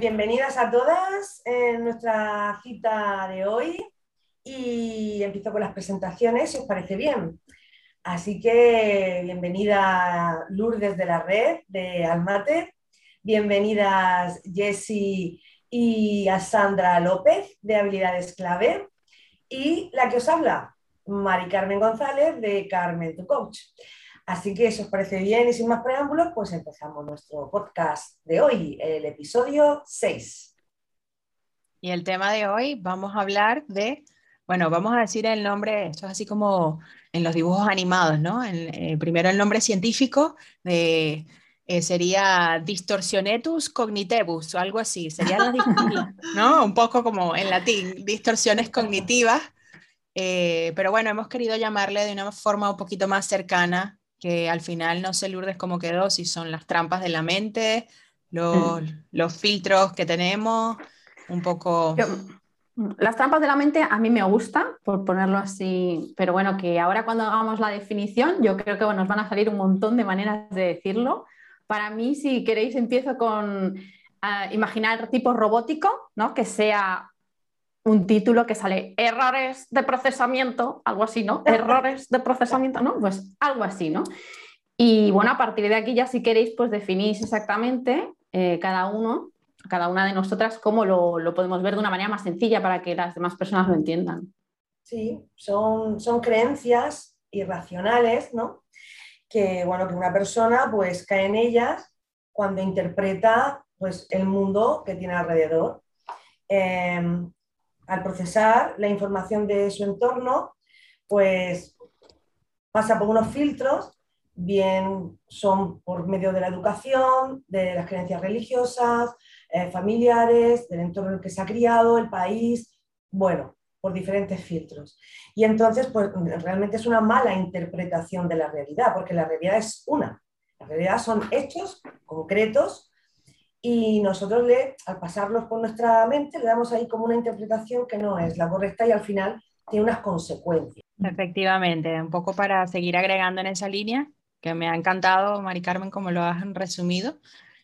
Bienvenidas a todas en nuestra cita de hoy y empiezo con las presentaciones, si os parece bien. Así que bienvenida Lourdes de la red de Almate, bienvenidas Jessie y a Sandra López de Habilidades Clave y la que os habla, Mari Carmen González de Carmen Tu Coach. Así que si os parece bien y sin más preámbulos, pues empezamos nuestro podcast de hoy, el episodio 6. Y el tema de hoy vamos a hablar de, bueno, vamos a decir el nombre, esto es así como en los dibujos animados, ¿no? Eh, primero el nombre científico de, eh, sería distorsionetus cognitibus o algo así, sería ¿no? Un poco como en latín, distorsiones cognitivas. Eh, pero bueno, hemos querido llamarle de una forma un poquito más cercana que al final no sé Lourdes cómo quedó, si son las trampas de la mente, los, los filtros que tenemos, un poco... las trampas de la mente a mí me gusta, por ponerlo así, pero bueno, que ahora cuando hagamos la definición, yo creo que nos van a salir un montón de maneras de decirlo. Para mí, si queréis, empiezo con uh, imaginar tipo robótico, ¿no? que sea un título que sale errores de procesamiento, algo así, ¿no? Errores de procesamiento, ¿no? Pues algo así, ¿no? Y bueno, a partir de aquí ya si queréis, pues definís exactamente eh, cada uno, cada una de nosotras, cómo lo, podemos ver de una manera más sencilla para que las demás personas lo entiendan. Sí, son, son creencias irracionales, ¿no? Que, bueno, que una persona pues cae en ellas cuando interpreta pues el mundo que tiene alrededor. Em, al procesar la información de su entorno, pues pasa por unos filtros, bien son por medio de la educación, de las creencias religiosas, eh, familiares, del entorno en el que se ha criado, el país, bueno, por diferentes filtros. Y entonces, pues realmente es una mala interpretación de la realidad, porque la realidad es una. La realidad son hechos concretos y nosotros le, al pasarlos por nuestra mente le damos ahí como una interpretación que no es la correcta y al final tiene unas consecuencias. Efectivamente, un poco para seguir agregando en esa línea, que me ha encantado, Mari Carmen, como lo has resumido.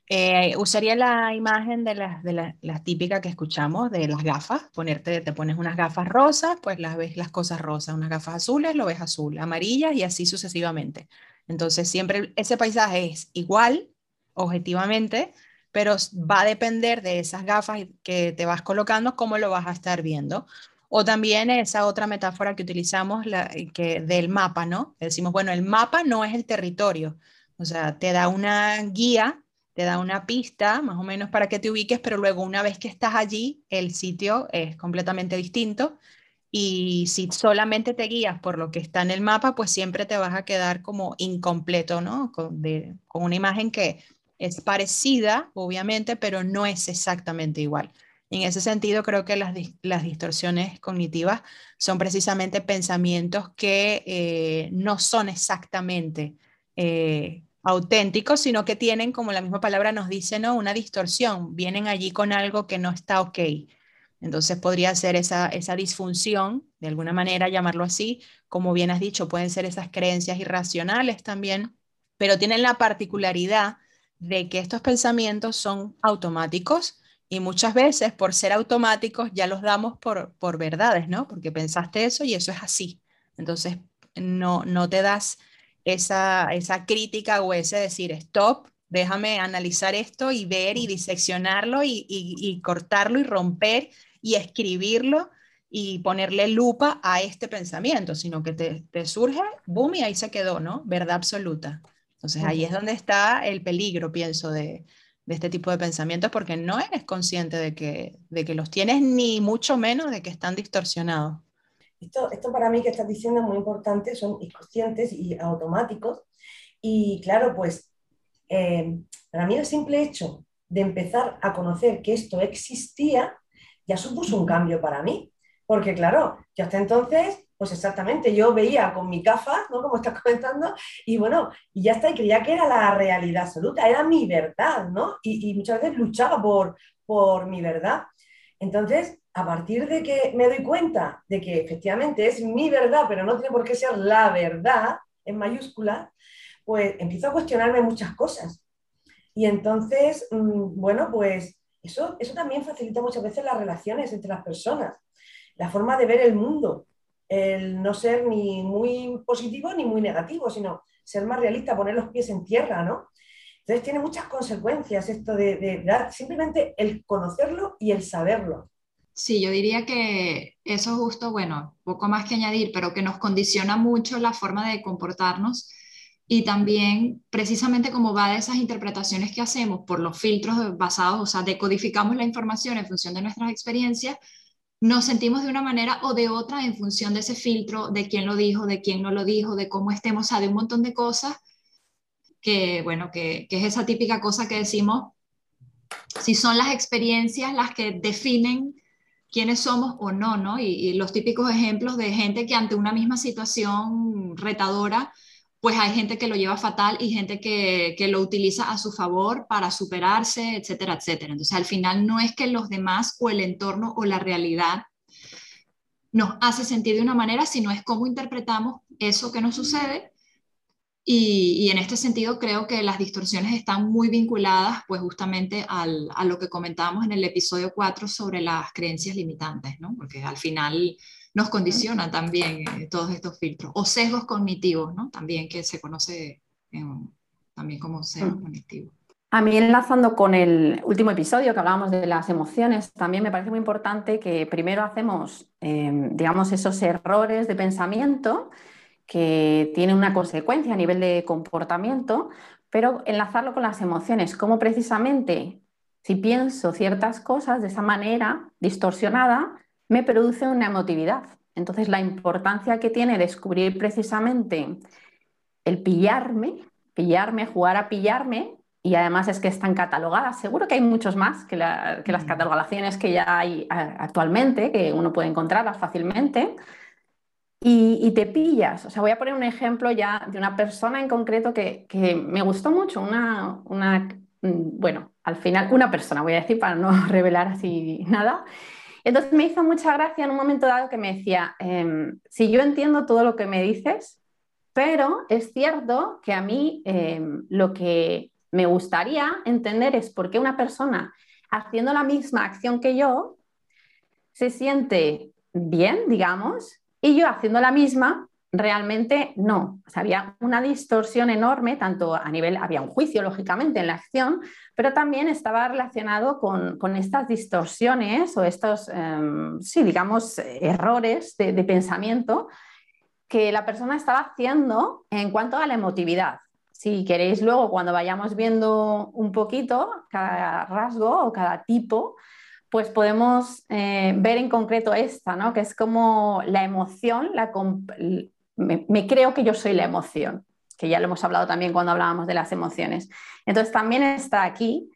Eh, usaría la imagen de las de la, típica que escuchamos de las gafas, ponerte, te pones unas gafas rosas, pues las ves las cosas rosas, unas gafas azules, lo ves azul, amarillas y así sucesivamente. Entonces siempre ese paisaje es igual, objetivamente, pero va a depender de esas gafas que te vas colocando, cómo lo vas a estar viendo. O también esa otra metáfora que utilizamos la, que del mapa, ¿no? Decimos, bueno, el mapa no es el territorio, o sea, te da una guía, te da una pista, más o menos para que te ubiques, pero luego una vez que estás allí, el sitio es completamente distinto. Y si solamente te guías por lo que está en el mapa, pues siempre te vas a quedar como incompleto, ¿no? Con, con una imagen que es parecida, obviamente, pero no es exactamente igual. En ese sentido, creo que las, distorsiones cognitivas son precisamente pensamientos que eh, no son exactamente eh, auténticos, sino que tienen, como la misma palabra nos dice, ¿no? una distorsión. Vienen allí con algo que no está ok. Entonces podría ser esa, esa disfunción, de alguna manera llamarlo así, como bien has dicho, pueden ser esas creencias irracionales también, pero tienen la particularidad de que estos pensamientos son automáticos y muchas veces por ser automáticos ya los damos por, por verdades, ¿no? Porque pensaste eso y eso es así. Entonces no, no te das esa, esa crítica o ese decir, stop, déjame analizar esto y ver y diseccionarlo y, y, cortarlo y romper y escribirlo y ponerle lupa a este pensamiento, sino que te, te surge, boom, y ahí se quedó, ¿no? Verdad absoluta. Entonces ahí es donde está el peligro, pienso, de, este tipo de pensamientos, porque no eres consciente de que, de que los tienes, ni mucho menos de que están distorsionados. Esto, esto para mí que estás diciendo es muy importante, son inconscientes y automáticos. Y claro, pues eh, para mí el simple hecho de empezar a conocer que esto existía ya supuso un cambio para mí. Porque claro, yo hasta entonces, pues exactamente, yo veía con mi CAFA, ¿no? Como estás comentando, y bueno, y ya está, y creía que era la realidad absoluta, era mi verdad, ¿no? Y, muchas veces luchaba por, por mi verdad. Entonces, a partir de que me doy cuenta de que efectivamente es mi verdad, pero no tiene por qué ser la verdad, en mayúscula, pues empiezo a cuestionarme muchas cosas. Y entonces, mm, bueno, pues eso, eso también facilita muchas veces las relaciones entre las personas la forma de ver el mundo, el no ser ni muy positivo ni muy negativo, sino ser más realista, poner los pies en tierra, ¿no? Entonces tiene muchas consecuencias esto de, simplemente el conocerlo y el saberlo. Sí, yo diría que eso es justo, bueno, poco más que añadir, pero que nos condiciona mucho la forma de comportarnos y también precisamente como va de esas interpretaciones que hacemos por los filtros basados, o sea, decodificamos la información en función de nuestras experiencias, nos sentimos de una manera o de otra en función de ese filtro, de quién lo dijo, de quién no lo dijo, de cómo estemos, o sea, de un montón de cosas que, bueno, que, es esa típica cosa que decimos, si son las experiencias las que definen quiénes somos o no, ¿no? y los típicos ejemplos de gente que ante una misma situación retadora pues hay gente que lo lleva fatal y gente que, lo utiliza a su favor para superarse, etcétera, etcétera. Entonces, al final no es que los demás o el entorno o la realidad nos hace sentir de una manera, sino es cómo interpretamos eso que nos sucede. Y, en este sentido creo que las distorsiones están muy vinculadas pues justamente a lo que comentábamos en el episodio 4 sobre las creencias limitantes, ¿no? Porque al final nos condicionan también eh, todos estos filtros. O sesgos cognitivos, ¿no? También que se conoce también como sesgos mm. cognitivos. A mí enlazando con el último episodio que hablábamos de las emociones, también me parece muy importante que primero hacemos, em, digamos, esos errores de pensamiento que tienen una consecuencia a nivel de comportamiento, pero enlazarlo con las emociones, como precisamente si pienso ciertas cosas de esa manera distorsionada, me produce una emotividad. Entonces, la importancia que tiene descubrir precisamente el pillarme, pillarme, jugar a pillarme, y además es que están catalogadas. Seguro que hay muchos más que, las mm. catalogaciones que ya hay actualmente, que uno puede encontrarlas fácilmente. Y, te pillas. O sea, voy a poner un ejemplo ya de una persona en concreto que, me gustó mucho, una, una, mm, bueno, al final, una persona, voy a decir para no revelar así nada, entonces me hizo mucha gracia en un momento dado que me decía, em, si yo entiendo todo lo que me dices, pero es cierto que a mí em, lo que me gustaría entender es por qué una persona haciendo la misma acción que yo se siente bien, digamos, y yo haciendo la misma realmente no. había una distorsión enorme, tanto a nivel, había un juicio, lógicamente, en la acción, pero también estaba relacionado con, estas distorsiones o estos, em, sí, digamos, errores de, pensamiento que la persona estaba haciendo en cuanto a la emotividad. Si queréis luego, cuando vayamos viendo un poquito cada rasgo o cada tipo, pues podemos eh, ver en concreto esta, ¿no? que es como la emoción, la, me, creo que yo soy la emoción, que ya lo hemos hablado también cuando hablábamos de las emociones. Entonces también está aquí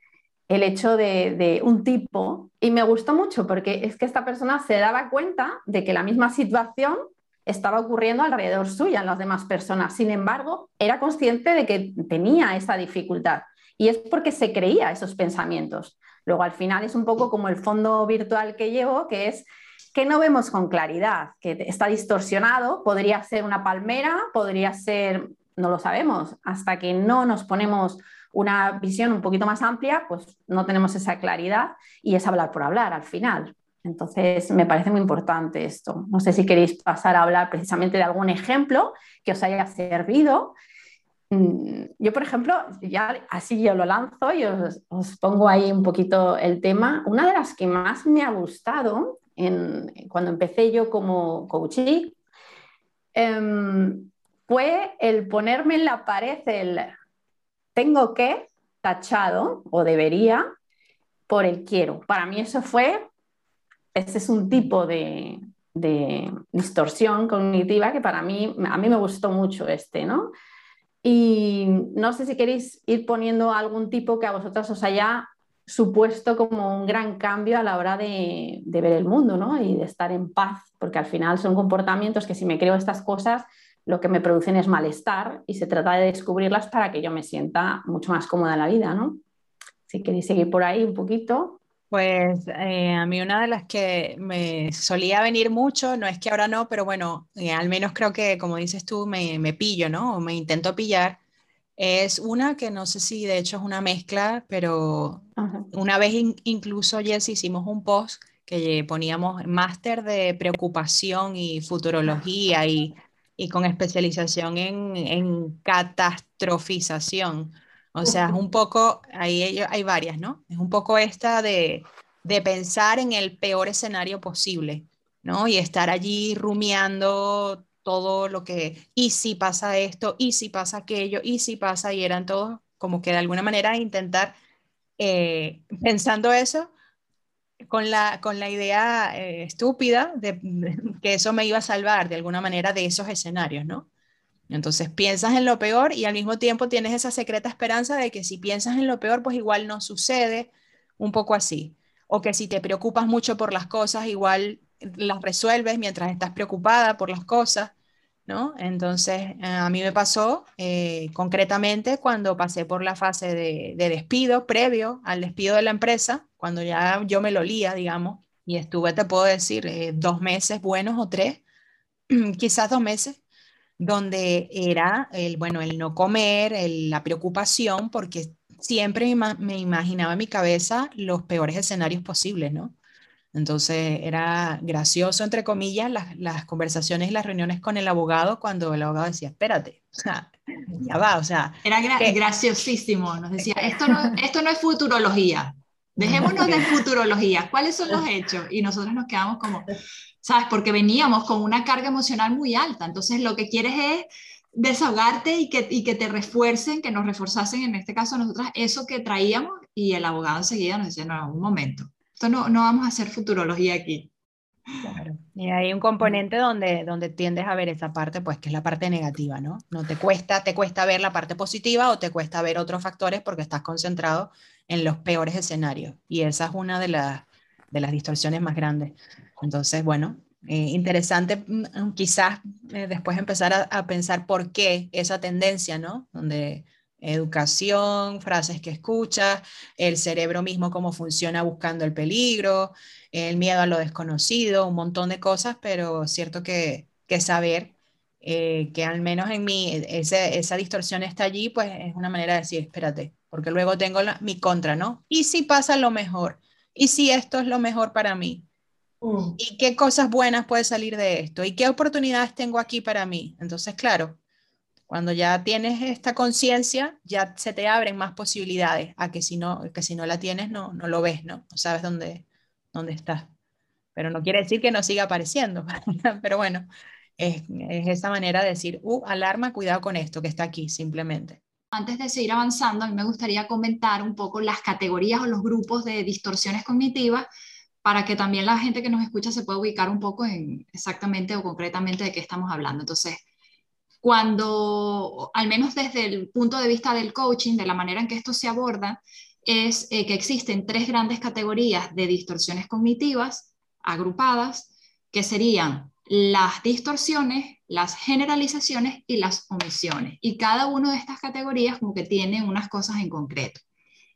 el hecho de, un tipo, y me gustó mucho porque es que esta persona se daba cuenta de que la misma situación estaba ocurriendo alrededor suya en las demás personas. Sin embargo, era consciente de que tenía esa dificultad y es porque se creía esos pensamientos. Luego, al final, es un poco como el fondo virtual que llevo, que es que no vemos con claridad, que está distorsionado, podría ser una palmera, podría ser, no lo sabemos, hasta que no nos ponemos una visión un poquito más amplia, pues no tenemos esa claridad y es hablar por hablar al final. Entonces, me parece muy importante esto. No sé si queréis pasar a hablar precisamente de algún ejemplo que os haya servido. Mm, yo, por ejemplo, ya así yo lo lanzo y os, pongo ahí un poquito el tema. Una de las que más me ha gustado cuando empecé yo como coachee, em, fue el ponerme en la pared el tengo que tachado o debería por el quiero. Para mí eso fue, ese es un tipo de, distorsión cognitiva que para mí, a mí me gustó mucho este, ¿no? Y no sé si queréis ir poniendo algún tipo que a vosotras os haya supuesto como un gran cambio a la hora de, de, ver el mundo ¿no? y de estar en paz, porque al final son comportamientos que si me creo estas cosas, lo que me producen es malestar y se trata de descubrirlas para que yo me sienta mucho más cómoda en la vida, ¿no? Si queréis seguir por ahí un poquito. Pues eh, a mí una de las que me solía venir mucho, no es que ahora no, pero bueno, eh, al menos creo que como dices tú, me, me pillo, ¿no? O me intento pillar, es una que no sé si de hecho es una mezcla, pero una vez incluso, Jess, hicimos un post que poníamos máster de preocupación y futurología y, y con especialización en, en, catastrofización. O sea, es un poco, ahí hay varias, ¿no? Es un poco esta de, de pensar en el peor escenario posible, ¿no? Y estar allí rumiando todo lo que, y si pasa esto, y si pasa aquello, y si pasa, y eran todos como que de alguna manera intentar, eh, pensando eso, con la, con la idea eh, estúpida de, que eso me iba a salvar de alguna manera de esos escenarios, ¿no? Entonces piensas en lo peor y al mismo tiempo tienes esa secreta esperanza de que si piensas en lo peor, pues igual no sucede, un poco así. O que si te preocupas mucho por las cosas, igual las resuelves mientras estás preocupada por las cosas, Entonces, eh, a mí me pasó eh, concretamente cuando pasé por la fase de, despido previo al despido de la empresa, cuando ya yo me lo lía, digamos, y estuve, te puedo decir, eh, dos meses buenos o tres, quizás dos meses, donde era el, bueno, el no comer, la preocupación, porque siempre me, me imaginaba en mi cabeza los peores escenarios posibles, ¿no? Entonces era gracioso, entre comillas, las, las, conversaciones y las reuniones con el abogado cuando el abogado decía, espérate, o sea, ya va, o sea. Era graciosísimo, nos decía, esto no, esto no es futurología, dejémonos de futurología, ¿cuáles son los hechos? Y nosotros nos quedamos como, ¿sabes? Porque veníamos con una carga emocional muy alta, entonces lo que quieres es desahogarte y que, y que te refuercen, que nos reforzasen, en este caso nosotras, eso que traíamos y el abogado enseguida nos decía, no, un momento esto no, no vamos a hacer futurología aquí. Claro. Y hay un componente donde, donde tiendes a ver esa parte, pues que es la parte negativa, ¿no? No te cuesta, te cuesta ver la parte positiva o te cuesta ver otros factores porque estás concentrado en los peores escenarios. Y esa es una de, las de las distorsiones más grandes. Entonces, bueno, eh, interesante mm, quizás eh, después empezar a, a, pensar por qué esa tendencia, ¿no? Donde educación, frases que escuchas, el cerebro mismo cómo funciona buscando el peligro, el miedo a lo desconocido, un montón de cosas, pero cierto que, que saber eh, que al menos en mí esa distorsión está allí, pues es una manera de decir, espérate, porque luego tengo mi contra, ¿no? ¿Y si pasa lo mejor? ¿Y si esto es lo mejor para mí? Mm. ¿Y qué cosas buenas puede salir de esto? ¿Y qué oportunidades tengo aquí para mí? Entonces, claro, cuando ya tienes esta conciencia, ya se te abren más posibilidades a que si no, que si no la tienes, no, no lo ves, ¿no? No sabes dónde, dónde estás. Pero no quiere decir que no siga apareciendo. Pero bueno, es, es esa manera de decir, uh, alarma, cuidado con esto que está aquí, simplemente. Antes de seguir avanzando, a mí me gustaría comentar un poco las categorías o los grupos de distorsiones cognitivas para que también la gente que nos escucha se pueda ubicar un poco en exactamente o concretamente de qué estamos hablando. Entonces, cuando, al menos desde el punto de vista del coaching, de la manera en que esto se aborda, es eh, que existen tres grandes categorías de distorsiones cognitivas agrupadas, que serían las distorsiones, las generalizaciones y las omisiones. Y cada una de estas categorías como que tiene unas cosas en concreto.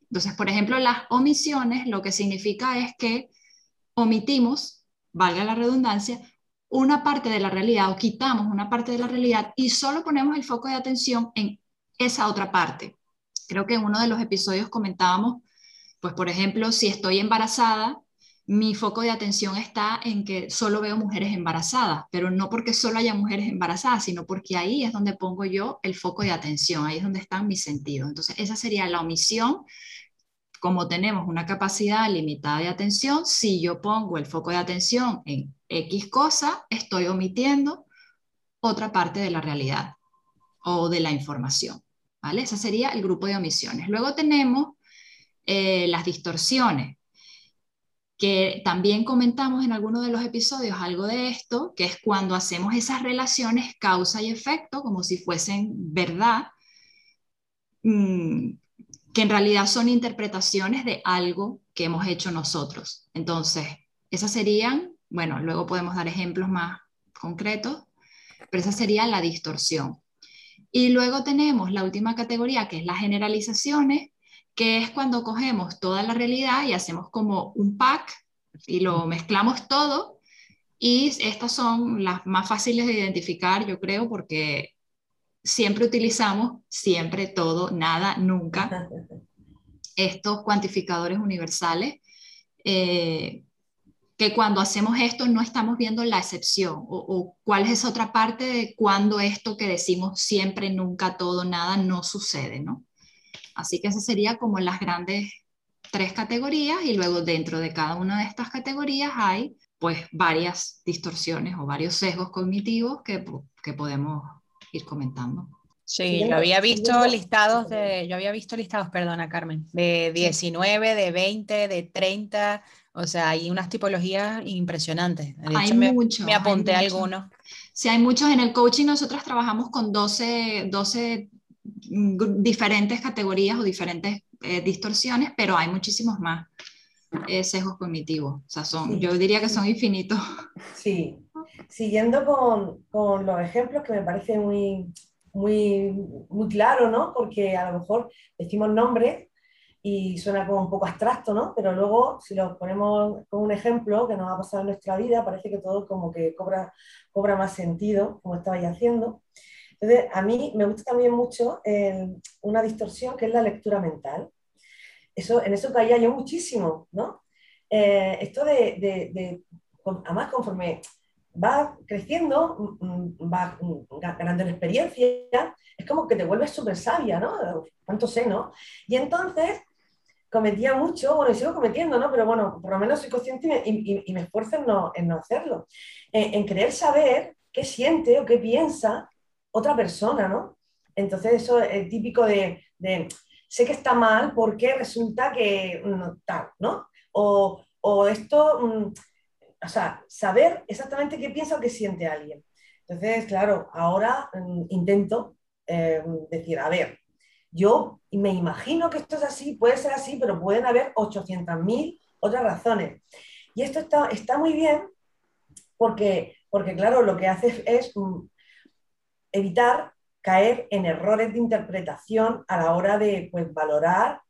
Entonces, por ejemplo, las omisiones lo que significa es que omitimos, valga la redundancia, una parte de la realidad o quitamos una parte de la realidad y solo ponemos el foco de atención en esa otra parte. Creo que en uno de los episodios comentábamos, pues por ejemplo, si estoy embarazada, mi foco de atención está en que solo veo mujeres embarazadas, pero no porque solo haya mujeres embarazadas, sino porque ahí es donde pongo yo el foco de atención, ahí es donde están mis sentidos. Entonces, esa sería la omisión. Como tenemos una capacidad limitada de atención, si yo pongo el foco de atención en X cosa, estoy omitiendo otra parte de la realidad o de la información. ¿vale? Ese sería el grupo de omisiones. Luego tenemos eh, las distorsiones, que también comentamos en alguno de los episodios algo de esto, que es cuando hacemos esas relaciones causa y efecto como si fuesen verdad, mm, que en realidad son interpretaciones de algo que hemos hecho nosotros. Entonces, esas serían, bueno, luego podemos dar ejemplos más concretos, pero esa sería la distorsión. Y luego tenemos la última categoría, que es las generalizaciones, que es cuando cogemos toda la realidad y hacemos como un pack y lo mezclamos todo. Y estas son las más fáciles de identificar, yo creo, porque siempre utilizamos siempre, todo, nada, nunca, estos cuantificadores universales, eh, que cuando hacemos esto no estamos viendo la excepción o, cuál es esa otra parte de cuando esto que decimos siempre, nunca, todo, nada no sucede, ¿no? Así que esas serían como las grandes tres categorías y luego dentro de cada una de estas categorías hay pues varias distorsiones o varios sesgos cognitivos que, que podemos ir comentando. Sí, yo había visto listados de, yo había visto listados, perdona Carmen, de 19, de 20, de 30, o sea, hay unas tipologías impresionantes. hay muchos. Me apunté algunos. Sí, hay muchos. En el coaching nosotros trabajamos con 12, 12 diferentes categorías o diferentes eh, distorsiones, pero hay muchísimos más eh, sesgos cognitivos. O sea, son, yo diría que son infinitos. Sí, siguiendo con, con, los ejemplos que me parece muy, muy, muy claro, ¿no? Porque a lo mejor decimos nombres y suena como un poco abstracto, ¿no? Pero luego, si lo ponemos con un ejemplo que nos ha pasado en nuestra vida, parece que todo como que cobra, cobra más sentido, como estabais haciendo. Entonces, a mí me gusta también mucho una distorsión que es la lectura mental. Eso, en eso caía yo muchísimo, ¿no? Eh, esto de, de, además, conforme va creciendo, mm, mm, va ganando experiencia, es como que te vuelves súper sabia, ¿no? ¿Cuánto sé, no? Y entonces cometía mucho, bueno, y sigo cometiendo, ¿no? Pero bueno, por lo menos soy consciente y, me esfuerzo en no, en no hacerlo. En, querer saber qué siente o qué piensa otra persona, ¿no? Entonces eso es típico de, sé que está mal porque resulta que no, tal, ¿no? O, o esto mm, o sea, saber exactamente qué piensa o qué siente alguien. Entonces, claro, ahora mm, intento eh, decir, a ver, yo me imagino que esto es así, puede ser así, pero pueden haber 800.000 otras razones. Y esto está, está muy bien porque, porque, claro, lo que hace es mm, evitar caer en errores de interpretación a la hora de pues, valorar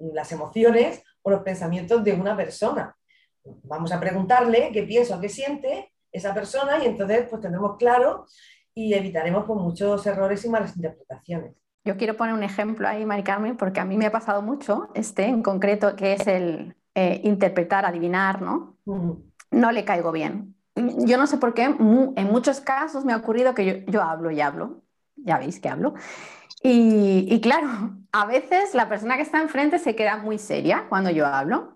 las emociones o los pensamientos de una persona vamos a preguntarle qué piensa o qué siente esa persona y entonces pues tendremos claro y evitaremos pues, muchos errores y malas interpretaciones. Yo quiero poner un ejemplo ahí, Mari Carmen, porque a mí me ha pasado mucho, este en concreto, que es el eh, interpretar, adivinar, ¿no? No le caigo bien. Yo no sé por qué, en muchos casos me ha ocurrido que yo, hablo y hablo, ya veis que hablo, y, y, claro, a veces la persona que está enfrente se queda muy seria cuando yo hablo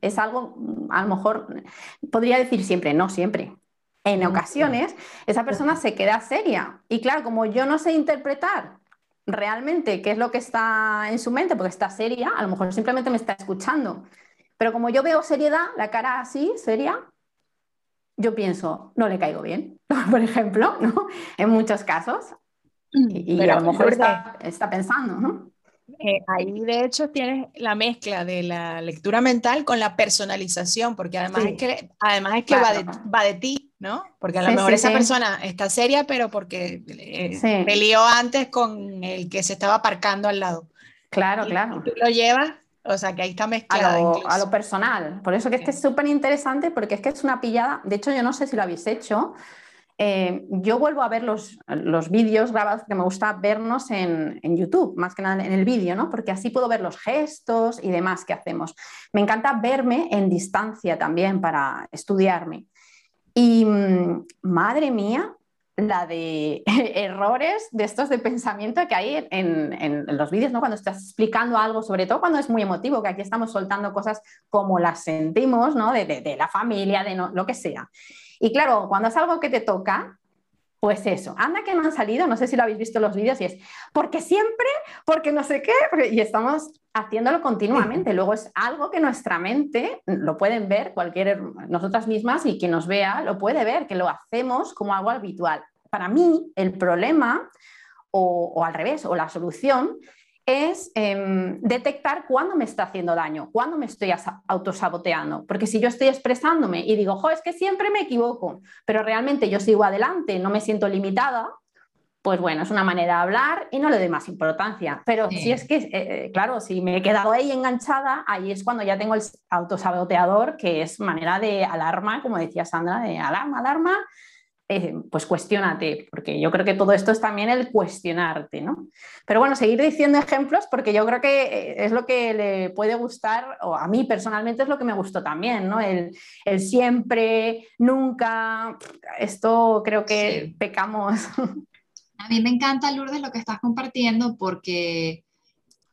es algo, a lo mejor, podría decir siempre, no siempre. En ocasiones, esa persona se queda seria. Y claro, como yo no sé interpretar realmente qué es lo que está en su mente, porque está seria, a lo mejor simplemente me está escuchando. Pero como yo veo seriedad, la cara así, seria, yo pienso, no le caigo bien, por ejemplo, ¿no? En muchos casos. Y, a lo mejor está, está pensando, ¿no? Eh, ahí de hecho tienes la mezcla de la lectura mental con la personalización, porque además es que, además es que va, de, va, de, ti, ¿no? Porque a lo mejor esa persona está seria, pero porque eh, peleó antes con el que se estaba aparcando al lado. Claro, claro. tú lo llevas, o sea que ahí está mezclado. A lo, personal. Por eso que es que es súper interesante, porque es que es una pillada. De hecho, yo no sé si lo habéis hecho. Eh, yo vuelvo a ver los, los vídeos grabados que me gusta vernos en, YouTube, más que nada en el vídeo, ¿no? porque así puedo ver los gestos y demás que hacemos. Me encanta verme en distancia también para estudiarme. Y mm, madre mía, la de errores de estos de pensamiento que hay en, en, los vídeos, ¿no? Cuando estás explicando algo, sobre todo cuando es muy emotivo, que aquí estamos soltando cosas como las sentimos, ¿no? De, de, de la familia, de no, lo que sea. Y claro, cuando es algo que te toca, pues eso, anda que no han salido, no sé si lo habéis visto en los vídeos, y es porque siempre, porque no sé qué, y estamos haciéndolo continuamente. Luego es algo que nuestra mente lo pueden ver, cualquier, nosotras mismas, y quien nos vea lo puede ver, que lo hacemos como algo habitual. Para mí, el problema, o, o al revés, o la solución, es em, detectar cuándo me está haciendo daño, cuándo me estoy autosaboteando. Porque si yo estoy expresándome y digo, jo, es que siempre me equivoco, pero realmente yo sigo adelante, no me siento limitada, pues bueno, es una manera de hablar y no le doy más importancia. Pero si es que, eh, eh, claro, si me he quedado ahí enganchada, ahí es cuando ya tengo el autosaboteador, que es manera de alarma, como decía Sandra, de alarma, alarma, eh, pues cuestionate, porque yo creo que todo esto es también el cuestionarte, ¿no? Pero bueno, seguir diciendo ejemplos porque yo creo que es lo que le puede gustar, o a mí personalmente es lo que me gustó también, ¿no? El, siempre, nunca, esto creo que pecamos. A mí me encanta, Lourdes, lo que estás compartiendo porque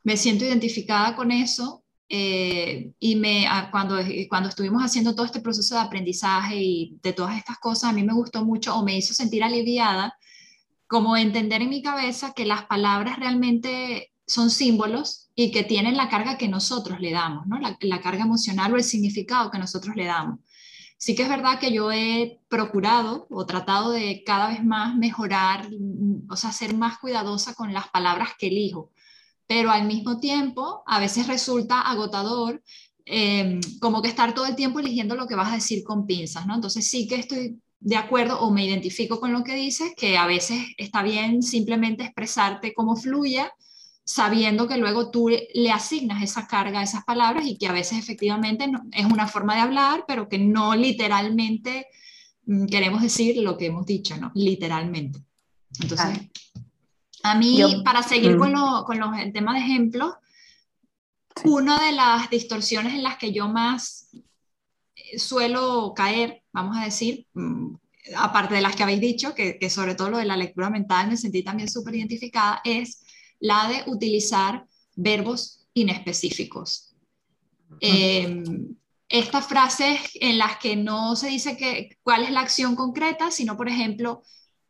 me siento identificada con eso eh, y me, ah, cuando, cuando estuvimos haciendo todo este proceso de aprendizaje y de todas estas cosas, a mí me gustó mucho o me hizo sentir aliviada, como entender en mi cabeza que las palabras realmente son símbolos y que tienen la carga que nosotros le damos, ¿no? la, la carga emocional o el significado que nosotros le damos. Sí que es verdad que yo he procurado o tratado de cada vez más mejorar, o sea, ser más cuidadosa con las palabras que elijo, pero al mismo tiempo a veces resulta agotador em, como que estar todo el tiempo eligiendo lo que vas a decir con pinzas, ¿no? Entonces sí que estoy de acuerdo o me identifico con lo que dices, que a veces está bien simplemente expresarte como fluya sabiendo que luego tú le asignas esa carga a esas palabras y que a veces efectivamente es una forma de hablar, pero que no literalmente mm, queremos decir lo que hemos dicho, ¿no? Literalmente. Entonces, a mí, para seguir con, mm. con, los, el tema de ejemplos, una de las distorsiones en las que yo más eh, suelo caer, vamos a decir, mm, aparte de las que habéis dicho, que, que sobre todo lo de la lectura mental me sentí también súper identificada, es la de utilizar verbos inespecíficos. Em, estas frases en las que no se dice que, cuál es la acción concreta, sino, por ejemplo,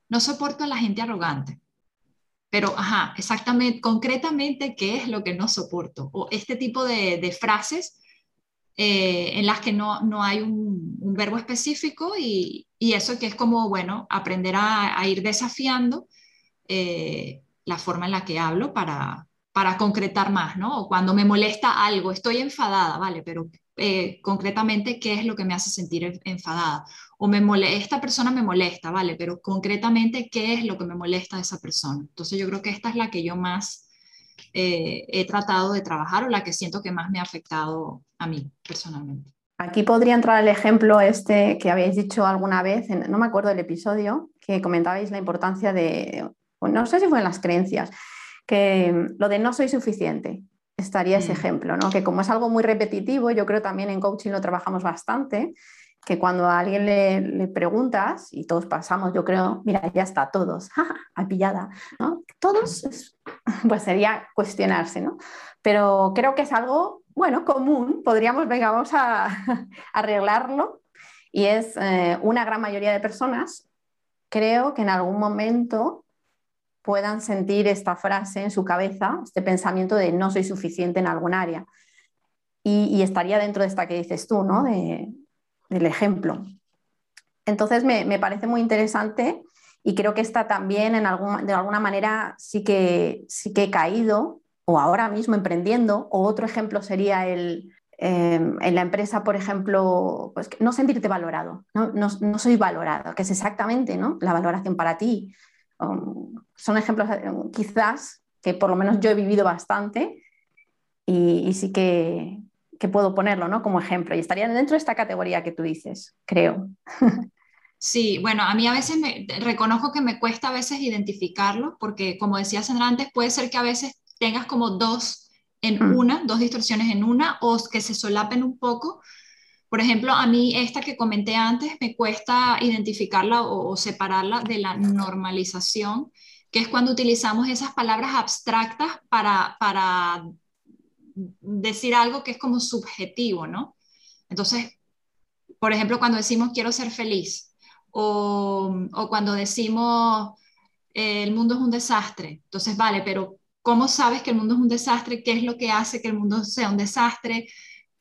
no soporto a la gente arrogante. Pero, ajá, exactamente, concretamente, ¿qué es lo que no soporto? O este tipo de, frases eh, en las que no, no hay un, verbo específico y, y, eso que es como, bueno, aprender a, ir desafiando eh, la forma en la que hablo para, para concretar más, ¿no? O cuando me molesta algo, estoy enfadada, ¿vale? Pero eh, concretamente, ¿qué es lo que me hace sentir enfadada? O me molesta, esta persona me molesta, ¿vale? Pero concretamente, ¿qué es lo que me molesta de esa persona? Entonces yo creo que esta es la que yo más eh, he tratado de trabajar o la que siento que más me ha afectado a mí personalmente. Aquí podría entrar el ejemplo este que habéis dicho alguna vez, no me acuerdo del episodio, que comentabais la importancia de no sé si fue en las creencias, que lo de no soy suficiente, estaría ese mm. ejemplo, ¿no? que como es algo muy repetitivo, yo creo también en coaching lo trabajamos bastante, que cuando a alguien le, preguntas, y todos pasamos, yo creo, mira, ya está, todos, a pillada, ¿no? Todos, pues sería cuestionarse, ¿no? Pero creo que es algo, bueno, común, podríamos, venga, vamos a, arreglarlo, y es eh, una gran mayoría de personas, creo que en algún momento puedan sentir esta frase en su cabeza, este pensamiento de no soy suficiente en algún área. Y, estaría dentro de esta que dices tú, ¿no? Del ejemplo. Entonces me, parece muy interesante y creo que esta también en de alguna manera sí que, sí que he caído o ahora mismo emprendiendo. O otro ejemplo sería el, em, en la empresa, por ejemplo, pues no sentirte valorado, ¿no? No, soy valorado, que es exactamente ¿no? la valoración para ti. Son ejemplos eh, quizás que por lo menos yo he vivido bastante y, sí que, puedo ponerlo ¿no? como ejemplo y estaría dentro de esta categoría que tú dices, creo. Sí, bueno, a mí a veces me reconozco que me cuesta a veces identificarlo porque como decía Sandra antes, puede ser que a veces tengas como dos en mm. una, dos distorsiones en una o que se solapen un poco, por ejemplo, a mí esta que comenté antes me cuesta identificarla o, separarla de la normalización, que es cuando utilizamos esas palabras abstractas para, para decir algo que es como subjetivo, ¿no? Entonces, por ejemplo, cuando decimos quiero ser feliz o, o cuando decimos el mundo es un desastre, entonces, vale, pero ¿cómo sabes que el mundo es un desastre? ¿Qué es lo que hace que el mundo sea un desastre?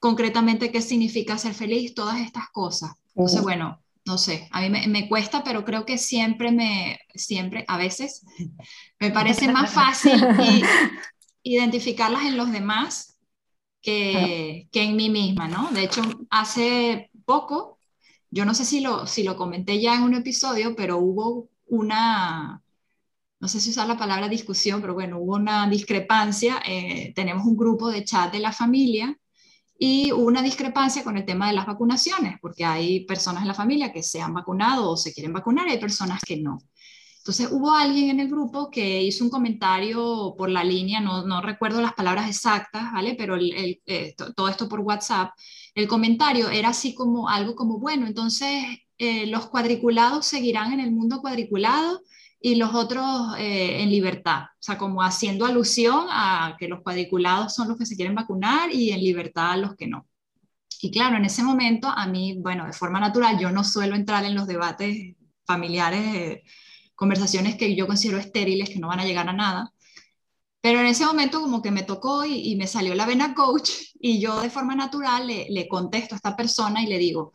concretamente qué significa ser feliz, todas estas cosas. Entonces, bueno, no sé, a mí me, cuesta, pero creo que siempre me, siempre, a veces, me parece más fácil identificarlas en los demás que, que en mí misma, ¿no? De hecho, hace poco, yo no sé si lo, si lo comenté ya en un episodio, pero hubo una, no sé si usar la palabra discusión, pero bueno, hubo una discrepancia. Eh, tenemos un grupo de chat de la familia y hubo una discrepancia con el tema de las vacunaciones, porque hay personas en la familia que se han vacunado o se quieren vacunar y hay personas que no. Entonces hubo alguien en el grupo que hizo un comentario por la línea, no, no recuerdo las palabras exactas, ¿vale? Pero el, eh, todo esto por WhatsApp. El comentario era así como algo como, bueno, entonces eh, los cuadriculados seguirán en el mundo cuadriculado y los otros eh, en libertad, o sea, como haciendo alusión a que los cuadriculados son los que se quieren vacunar y en libertad los que no. Y claro, en ese momento a mí, bueno, de forma natural, yo no suelo entrar en los debates familiares, conversaciones que yo considero estériles, que no van a llegar a nada. Pero en ese momento como que me tocó y, me salió la vena coach y yo de forma natural le, le contesto a esta persona y le digo,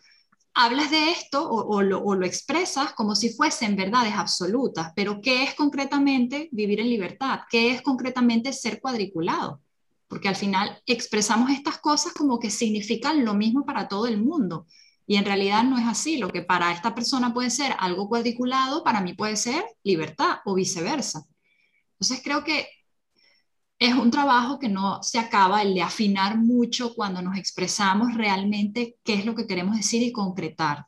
hablas de esto o, lo, expresas como si fuesen verdades absolutas, pero ¿qué es concretamente vivir en libertad? ¿Qué es concretamente ser cuadriculado? Porque al final expresamos estas cosas como que significan lo mismo para todo el mundo. Y en realidad no es así. Lo que para esta persona puede ser algo cuadriculado, para mí puede ser libertad o viceversa. Entonces creo que es un trabajo que no se acaba, el de afinar mucho cuando nos expresamos realmente qué es lo que queremos decir y concretar.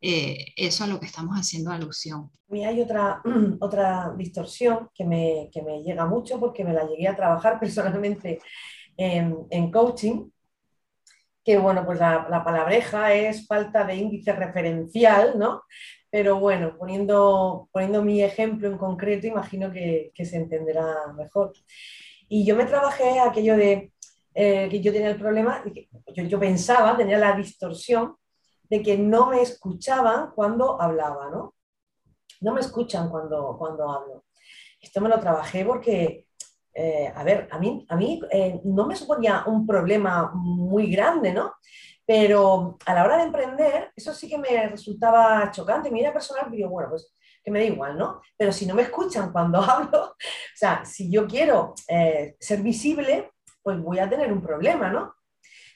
Eh, eso a lo que estamos haciendo alusión. A mí hay otra, otra distorsión que me, que me llega mucho porque me la llegué a trabajar personalmente en, en coaching, que bueno, pues la, la, palabreja es falta de índice referencial, ¿no? Pero bueno, poniendo, poniendo mi ejemplo en concreto, imagino que, que se entenderá mejor. Y yo me trabajé aquello de eh, que yo tenía el problema, yo, yo, pensaba, tenía la distorsión de que no me escuchaban cuando hablaba, ¿no? No me escuchan cuando, cuando hablo. Esto me lo trabajé porque, eh, a ver, a mí, a mí eh, no me suponía un problema muy grande, ¿no? Pero a la hora de emprender, eso sí que me resultaba chocante. Mi vida personal, digo, bueno, pues que me da igual, ¿no? Pero si no me escuchan cuando hablo, o sea, si yo quiero eh, ser visible, pues voy a tener un problema, ¿no?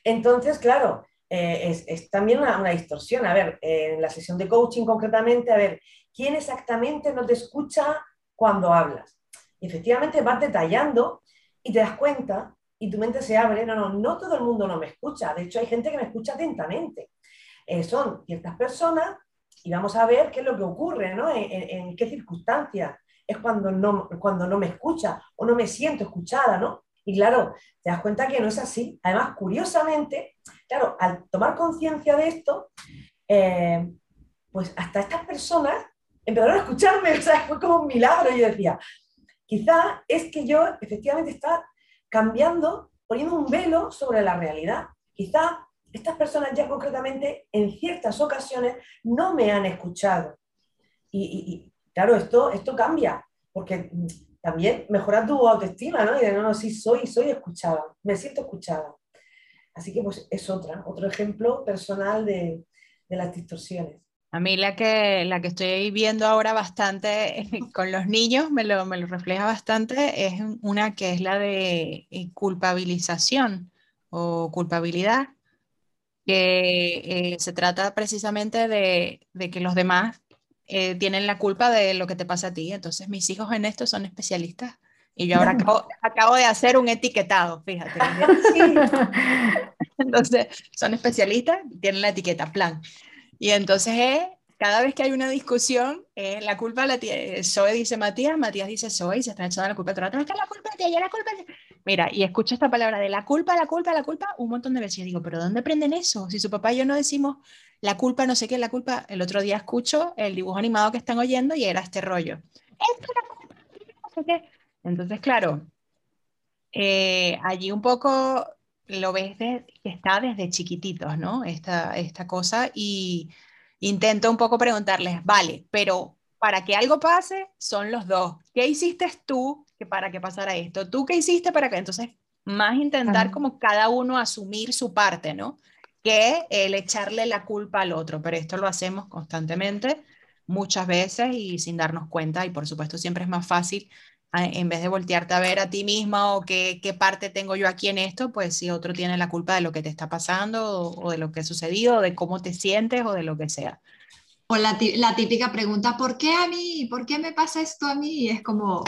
Entonces, claro, es, también una, distorsión. A ver, en la sesión de coaching concretamente, a ver, ¿quién exactamente no te escucha cuando hablas? Efectivamente vas detallando y te das cuenta y tu mente se abre. No, no, no todo el mundo no me escucha. De hecho, hay gente que me escucha atentamente. Eh, son ciertas personas y vamos a ver qué es lo que ocurre, ¿no? En, qué circunstancias es cuando no, cuando no me escucha o no me siento escuchada, ¿no? Y claro, te das cuenta que no es así. Además, curiosamente, claro, al tomar conciencia de esto, eh, pues hasta estas personas empezaron a escucharme, o sea, fue como un milagro. Yo decía, quizá es que yo efectivamente está cambiando, poniendo un velo sobre la realidad. Quizá estas personas ya concretamente en ciertas ocasiones no me han escuchado. Y, claro, esto, esto cambia, porque también mejora tu autoestima, ¿no? Y de no, no, sí, soy, soy escuchada, me siento escuchada. Así que pues es otra, otro ejemplo personal de las distorsiones. A mí la que, la que estoy viendo ahora bastante con los niños, me lo, me lo refleja bastante, es una que es la de eh, culpabilización o culpabilidad, que eh, se trata precisamente de, que los demás eh, tienen la culpa de lo que te pasa a ti. Entonces mis hijos en esto son especialistas y yo ahora acabo, de hacer un etiquetado, fíjate. Entonces son especialistas, tienen la etiqueta plan. Y entonces es cada vez que hay una discusión, eh, la culpa la tiene, Zoe dice Matías, Matías dice Zoe, y se está echando la culpa a es la culpa de ella, la culpa de... Mira, y escucho esta palabra de la culpa, la culpa, la culpa, un montón de veces. Y digo, ¿pero dónde aprenden eso? Si su papá y yo no decimos la culpa, no sé qué, la culpa. El otro día escucho el dibujo animado que están oyendo y era este rollo. La culpa, no sé qué. Entonces, claro, eh, allí un poco lo ves que está desde chiquititos, ¿no? Esta, esta cosa y intento un poco preguntarles, vale, pero para que algo pase son los dos. ¿Qué hiciste tú que para que pasara esto? ¿Tú qué hiciste para que entonces más intentar como cada uno asumir su parte, ¿no? Que el echarle la culpa al otro, pero esto lo hacemos constantemente, muchas veces y sin darnos cuenta y por supuesto siempre es más fácil en vez de voltearte a ver a ti misma o qué, qué, parte tengo yo aquí en esto, pues si otro tiene la culpa de lo que te está pasando o, de lo que ha sucedido, o de cómo te sientes o de lo que sea. O la, la, típica pregunta, ¿por qué a mí? ¿Por qué me pasa esto a mí? Y es como,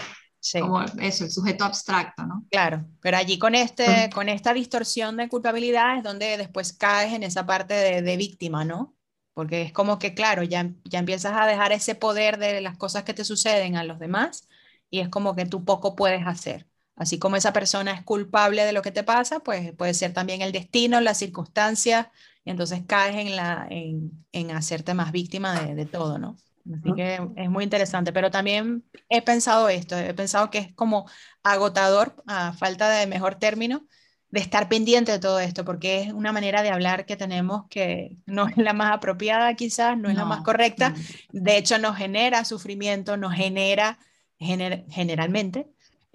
como eso, el sujeto abstracto, ¿no? Claro, pero allí con, este, con esta distorsión de culpabilidad es donde después caes en esa parte de, de víctima, ¿no? Porque es como que, claro, ya, ya empiezas a dejar ese poder de las cosas que te suceden a los demás y es como que tú poco puedes hacer. Así como esa persona es culpable de lo que te pasa, pues puede ser también el destino, las circunstancias, y entonces caes en, la, en, en hacerte más víctima de, de, todo, ¿no? Así que es muy interesante, pero también he pensado esto, he pensado que es como agotador, a falta de mejor término, de estar pendiente de todo esto, porque es una manera de hablar que tenemos que no es la más apropiada quizás, no es la más correcta, de hecho nos genera sufrimiento, nos genera generalmente,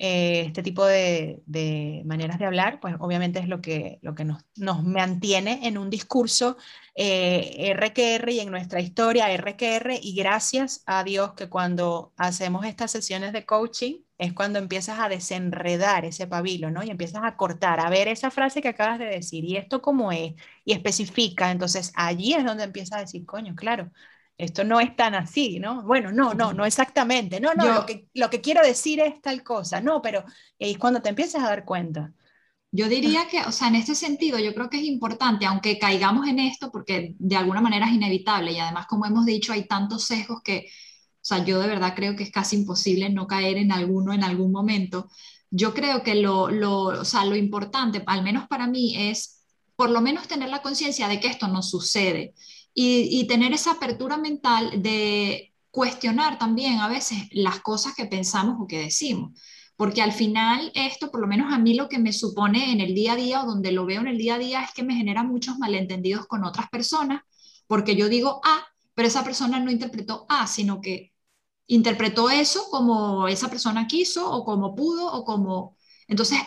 eh, este tipo de, maneras de hablar, pues obviamente es lo que, lo que nos, nos mantiene en un discurso eh, RQR y en nuestra historia RQR y gracias a Dios que cuando hacemos estas sesiones de coaching es cuando empiezas a desenredar ese pabilo, ¿no? Y empiezas a cortar, a ver esa frase que acabas de decir y esto cómo es y especifica, entonces allí es donde empiezas a decir, coño, claro, esto no es tan así, ¿no? Bueno, no, no, no exactamente, no, no, lo, que, lo que quiero decir es tal cosa, no, pero es cuando te empiezas a dar cuenta. Yo diría que, o sea, en este sentido, yo creo que es importante, aunque caigamos en esto, porque de alguna manera es inevitable y además, como hemos dicho, hay tantos sesgos que, o sea, yo de verdad creo que es casi imposible no caer en alguno en algún momento. Yo creo que lo, lo, o sea, lo importante, al menos para mí, es por lo menos tener la conciencia de que esto no sucede y, tener esa apertura mental de cuestionar también a veces las cosas que pensamos o que decimos. Porque al final esto, por lo menos a mí lo que me supone en el día a día o donde lo veo en el día a día es que me genera muchos malentendidos con otras personas, porque yo digo A, pero esa persona no interpretó A, sino que interpretó eso como esa persona quiso o como pudo o como... Entonces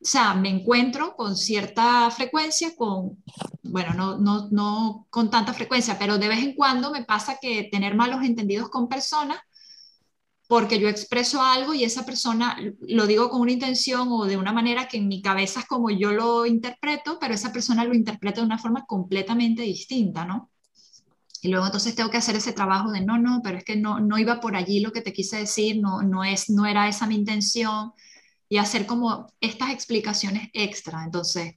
o sea, me encuentro con cierta frecuencia, con, bueno, no, no, no con tanta frecuencia, pero de vez en cuando me pasa que tener malos entendidos con personas porque yo expreso algo y esa persona lo digo con una intención o de una manera que en mi cabeza es como yo lo interpreto, pero esa persona lo interpreta de una forma completamente distinta, ¿no? Y luego entonces tengo que hacer ese trabajo de no, no, pero es que no, no iba por allí lo que te quise decir, no, no, es, no era esa mi intención y hacer como estas explicaciones extra. Entonces,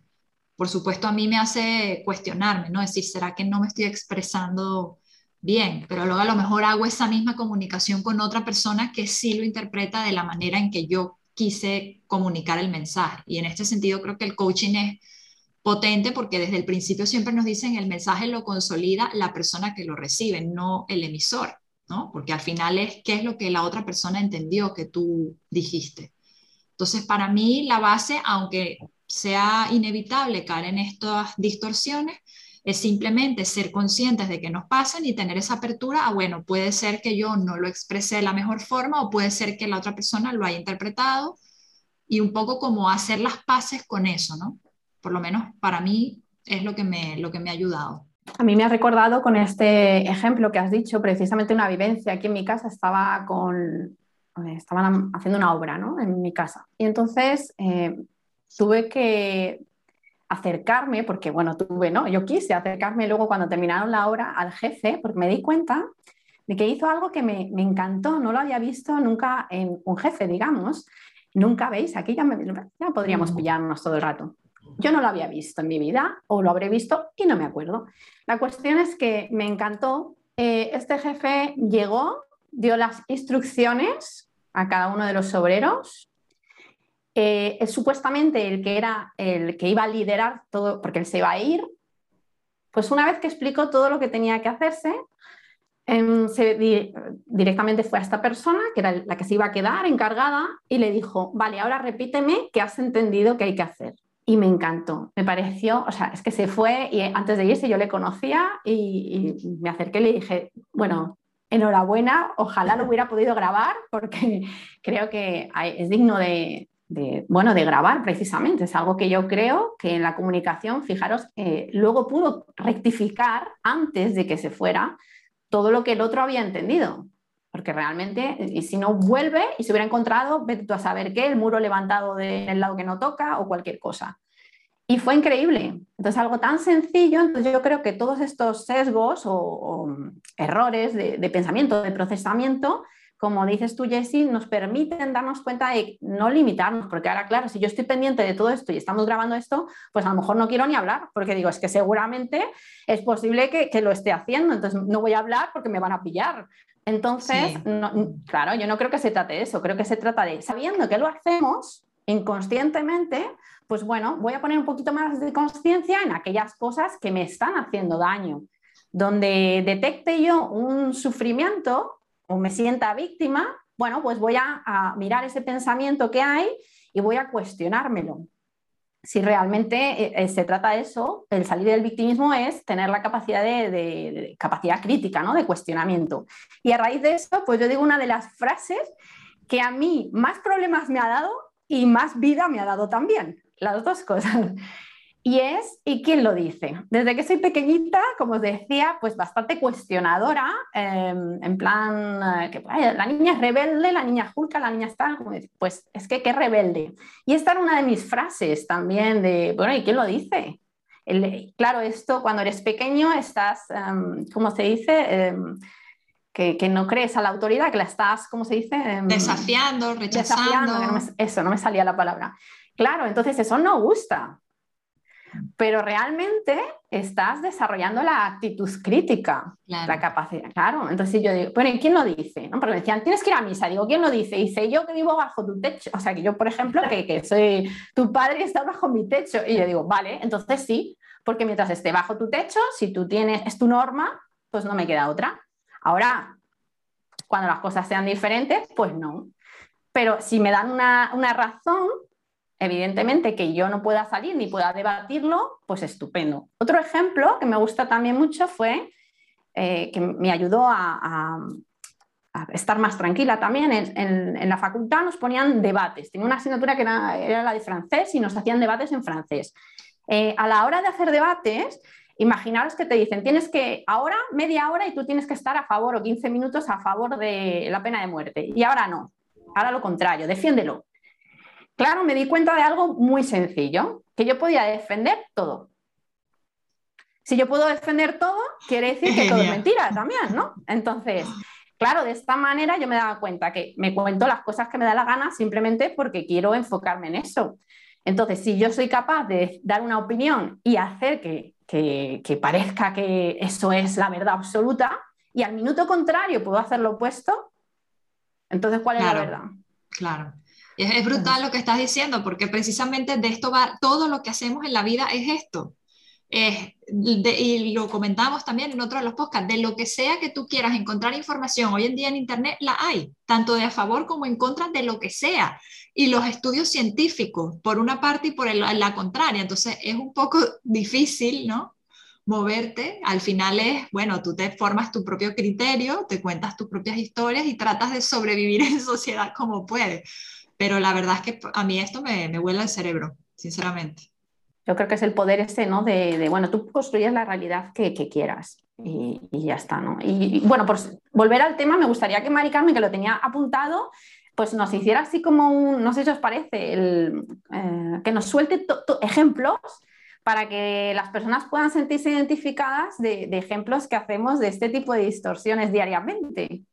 por supuesto, a mí me hace cuestionarme, ¿no? Decir, ¿será que no me estoy expresando bien? Pero luego a lo mejor hago esa misma comunicación con otra persona que sí lo interpreta de la manera en que yo quise comunicar el mensaje. Y en este sentido creo que el coaching es potente porque desde el principio siempre nos dicen el mensaje lo consolida la persona que lo recibe, no el emisor, ¿no? Porque al final es qué es lo que la otra persona entendió que tú dijiste. Entonces, para mí la base, aunque sea inevitable caer en estas distorsiones, es simplemente ser conscientes de que nos pasan y tener esa apertura a, bueno, puede ser que yo no lo expresé de la mejor forma o puede ser que la otra persona lo haya interpretado y un poco como hacer las paces con eso, ¿no? Por lo menos para mí es lo que me, lo que me ha ayudado. A mí me ha recordado con este ejemplo que has dicho, precisamente una vivencia. Aquí en mi casa estaba con estaban haciendo una obra ¿no? en mi casa. Y entonces eh, tuve que acercarme, porque bueno, tuve, ¿no? Yo quise acercarme luego cuando terminaron la obra al jefe, porque me di cuenta de que hizo algo que me, me encantó, no lo había visto nunca en un jefe, digamos. Nunca veis, aquí ya, ya podríamos pillarnos todo el rato. Yo no lo había visto en mi vida o lo habré visto y no me acuerdo. La cuestión es que me encantó. Eh, este jefe llegó dio las instrucciones a cada uno de los obreros. Eh, es supuestamente el que era el que iba a liderar todo, porque él se iba a ir. Pues una vez que explicó todo lo que tenía que hacerse, em, directamente fue a esta persona, que era la que se iba a quedar encargada, y le dijo, vale, ahora repíteme que has entendido qué hay que hacer. Y me encantó, me pareció, o sea, es que se fue y antes de irse yo le conocía y me acerqué y le dije, bueno, enhorabuena, ojalá lo hubiera podido grabar porque creo que es digno de, bueno, de grabar precisamente. Es algo que yo creo que en la comunicación, fijaros, eh, luego pudo rectificar antes de que se fuera todo lo que el otro había entendido. porque realmente, y si no vuelve y se hubiera encontrado, vete a saber qué, el muro levantado del lado que no toca o cualquier cosa. Y fue increíble. Entonces, algo tan sencillo, entonces yo creo que todos estos sesgos o, errores de, de, pensamiento, de procesamiento, como dices tú, Jessie, nos permiten darnos cuenta de no limitarnos, porque ahora, claro, si yo estoy pendiente de todo esto y estamos grabando esto, pues a lo mejor no quiero ni hablar, porque digo, es que seguramente es posible que, que lo esté haciendo, entonces no voy a hablar porque me van a pillar. Entonces, claro, yo no creo que se trate de eso, creo que se trata de, sabiendo que lo hacemos inconscientemente, pues bueno, voy a poner un poquito más de conciencia en aquellas cosas que me están haciendo daño. Donde detecte yo un sufrimiento o me sienta víctima, bueno, pues voy a, mirar ese pensamiento que hay y voy a cuestionármelo. Si realmente eh, eh, se trata de eso, el salir del victimismo es tener la capacidad de, capacidad crítica, ¿no? de cuestionamiento. Y a raíz de eso, pues yo digo una de las frases que a mí más problemas me ha dado y más vida me ha dado también las dos cosas. Y es, ¿y quién lo dice? Desde que soy pequeñita, como os decía, pues bastante cuestionadora, em, en plan, eh, que la niña es rebelde, la niña julca, la niña está, pues es que qué rebelde. Y esta era una de mis frases también de, bueno, ¿y quién lo dice? claro, esto cuando eres pequeño estás, um, ¿cómo se dice? Em, que, que, no crees a la autoridad, que la estás, ¿cómo se dice? desafiando, rechazando. eso, no me salía la palabra. Claro, entonces eso no gusta, pero realmente estás desarrollando la actitud crítica, la capacidad, claro. Entonces yo digo, bueno, ¿y quién lo dice? ¿No? Porque me decían, tienes que ir a misa. Digo, ¿quién lo dice? Dice, yo que vivo bajo tu techo. O sea, que yo, por ejemplo, que, que soy tu padre y está bajo mi techo. Y yo digo, vale, entonces sí, porque mientras esté bajo tu techo, si tú tienes, es tu norma, pues no me queda otra. Ahora, cuando las cosas sean diferentes, pues no. Pero si me dan una, una razón, Evidentemente que yo no pueda salir ni pueda debatirlo, pues estupendo. Otro ejemplo que me gusta también mucho fue eh, que me ayudó a, estar más tranquila también. En, la facultad nos ponían debates. Tenía una asignatura que era, la de francés y nos hacían debates en francés. Eh, a la hora de hacer debates, imaginaros que te dicen, tienes que ahora media hora y tú tienes que estar a favor o 15 minutos a favor de la pena de muerte. Y ahora no. Ahora lo contrario, defiéndelo. Claro, me di cuenta de algo muy sencillo, que yo podía defender todo. Si yo puedo defender todo, quiere decir que todo es mentira también, ¿no? Entonces, claro, de esta manera yo me daba cuenta que me cuento las cosas que me da la gana simplemente porque quiero enfocarme en eso. Entonces, si yo soy capaz de dar una opinión y hacer que, parezca que eso es la verdad absoluta, y al minuto contrario puedo hacer lo opuesto, entonces, ¿cuál es la verdad? Claro. Es, brutal lo que estás diciendo, porque precisamente de esto va, todo lo que hacemos en la vida es esto. y lo comentamos también en otro de los podcasts, de lo que sea que tú quieras encontrar información, hoy en día en Internet la hay, tanto de a favor como en contra de lo que sea. Y los estudios científicos, por una parte y por la contraria. Entonces es un poco difícil, ¿no? moverte, al final es, bueno, tú te formas tu propio criterio, te cuentas tus propias historias y tratas de sobrevivir en sociedad como puedes. Pero la verdad es que a mí esto me, me vuela el cerebro, sinceramente. Yo creo que es el poder ese, ¿no? De, bueno, tú construyes la realidad que, quieras y, ya está, ¿no? Y, bueno, por volver al tema, me gustaría que Mari Carmen, que lo tenía apuntado, pues nos hiciera así como un, no sé si os parece, el, eh, que nos suelte ejemplos para que las personas puedan sentirse identificadas de, ejemplos que hacemos de este tipo de distorsiones diariamente.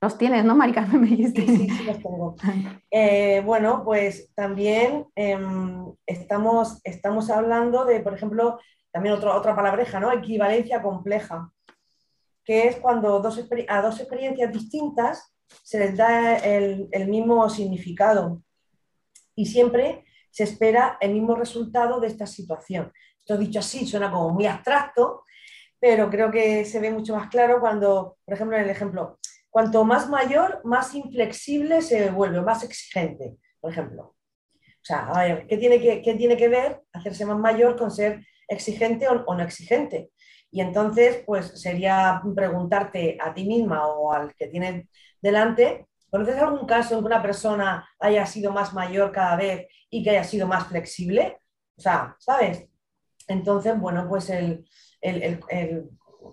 Los tienes, ¿no, dijiste. Sí, sí, los tengo. Eh, bueno, pues también em, estamos, estamos hablando de, por ejemplo, también otra palabreja, ¿no? Equivalencia compleja, que es cuando dos, a dos experiencias distintas se les da el, mismo significado y siempre se espera el mismo resultado de esta situación. Esto dicho así suena como muy abstracto, pero creo que se ve mucho más claro cuando, por ejemplo, en el ejemplo, Cuanto más mayor, más inflexible se vuelve, más exigente, por ejemplo. O sea, a ver, ¿qué tiene que, tiene que ver hacerse más mayor con ser exigente o, no exigente? Y entonces, pues sería preguntarte a ti misma o al que tienes delante, ¿conoces algún caso en que una persona haya sido más mayor cada vez y que haya sido más flexible? O sea, ¿sabes? Entonces, bueno, pues el, el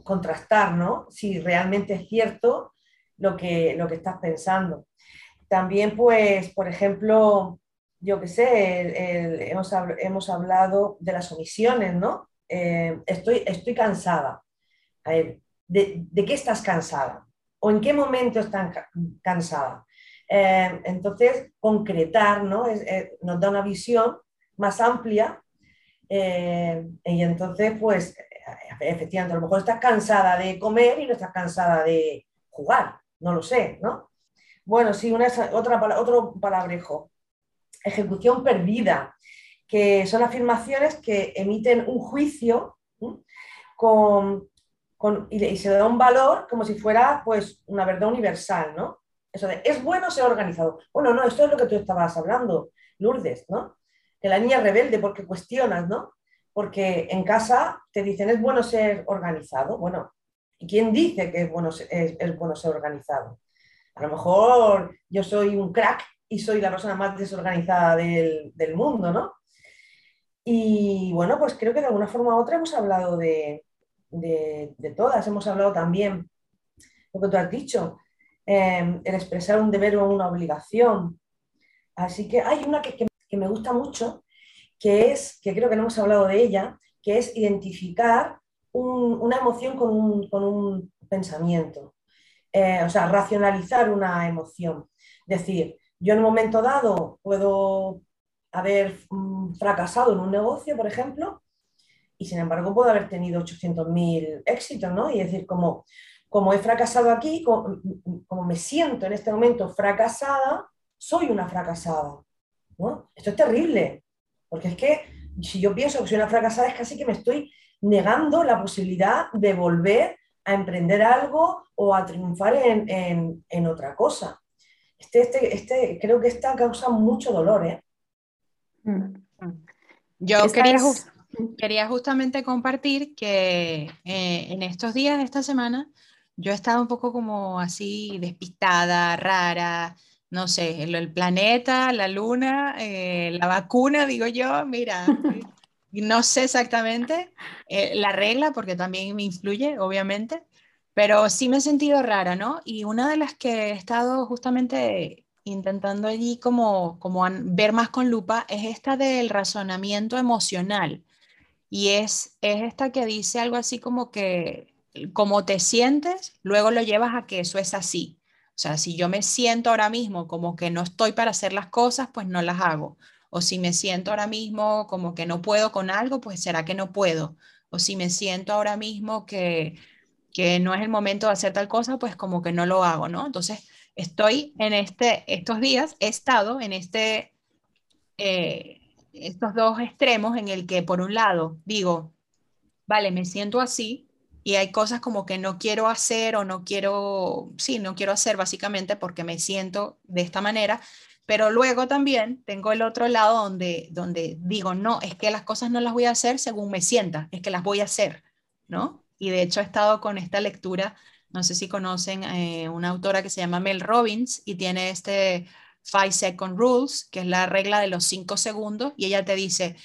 contrastar, ¿no? Si realmente es cierto lo que, lo que estás pensando. También, pues, por ejemplo, yo qué sé, hemos, hemos, hablado de las omisiones, ¿no? Eh, estoy, estoy cansada. A ver, ¿de, qué estás cansada? ¿O en qué momento estás cansada? Eh, entonces, concretar, ¿no? nos da una visión más amplia eh, y entonces, pues, efectivamente, a lo mejor estás cansada de comer y no estás cansada de jugar, no lo sé, ¿no? Bueno, sí, una, otra, otro palabrejo. Ejecución perdida, que son afirmaciones que emiten un juicio con, y, se da un valor como si fuera pues una verdad universal, ¿no? Eso de, es bueno ser organizado. Bueno, no, esto es lo que tú estabas hablando, Lourdes, ¿no? Que la niña rebelde porque cuestionas, ¿no? Porque en casa te dicen, es bueno ser organizado. Bueno, ¿y quién dice que es bueno, es bueno ser organizado? A lo mejor yo soy un crack y soy la persona más desorganizada del, mundo, ¿no? Y bueno, pues creo que de alguna forma u otra hemos hablado de, todas, hemos hablado también lo que tú has dicho, em, el expresar un deber o una obligación. Así que hay una que, me gusta mucho, que es, que creo que no hemos hablado de ella, que es identificar una emoción con un pensamiento. Eh, o sea, racionalizar una emoción. Decir, yo en un momento dado puedo haber mm, fracasado en un negocio, por ejemplo, y sin embargo puedo haber tenido 800.000 éxitos, ¿no? Y decir, como, como he fracasado aquí, como, me siento en este momento fracasada, soy una fracasada, ¿no? Esto es terrible, porque es que si yo pienso que soy una fracasada es casi que me estoy negando la posibilidad de volver a emprender algo o a triunfar en, otra cosa. Este, este, este, creo que esta causa mucho dolor. ¿eh? Mm. Yo quería, quería, justamente compartir que eh, en estos días, esta semana, yo he estado un poco como así despistada, rara, no sé, el, planeta, la luna, eh, la vacuna, digo yo, mira, no sé exactamente eh, la regla, porque también me influye, obviamente, pero sí me he sentido rara, ¿no? Y una de las que he estado justamente intentando allí como, como ver más con lupa es esta del razonamiento emocional. Y es, es esta que dice algo así como que como te sientes, luego lo llevas a que eso es así. O sea, si yo me siento ahora mismo como que no estoy para hacer las cosas, pues no las hago. O si me siento ahora mismo como que no puedo con algo, pues será que no puedo. O si me siento ahora mismo que, que no es el momento de hacer tal cosa, pues como que no lo hago, ¿no? Entonces, estoy en este, estos días, he estado en este, eh, estos dos extremos en el que por un lado digo, vale, me siento así y hay cosas como que no quiero hacer o no quiero, sí, no quiero hacer básicamente porque me siento de esta manera, pero luego también tengo el otro lado donde, donde digo, no, es que las cosas no las voy a hacer según me sienta, es que las voy a hacer, ¿no? Y de hecho he estado con esta lectura, no sé si conocen eh, una autora que se llama Mel Robbins y tiene este Five Second Rules, que es la regla de los cinco segundos, y ella te dice,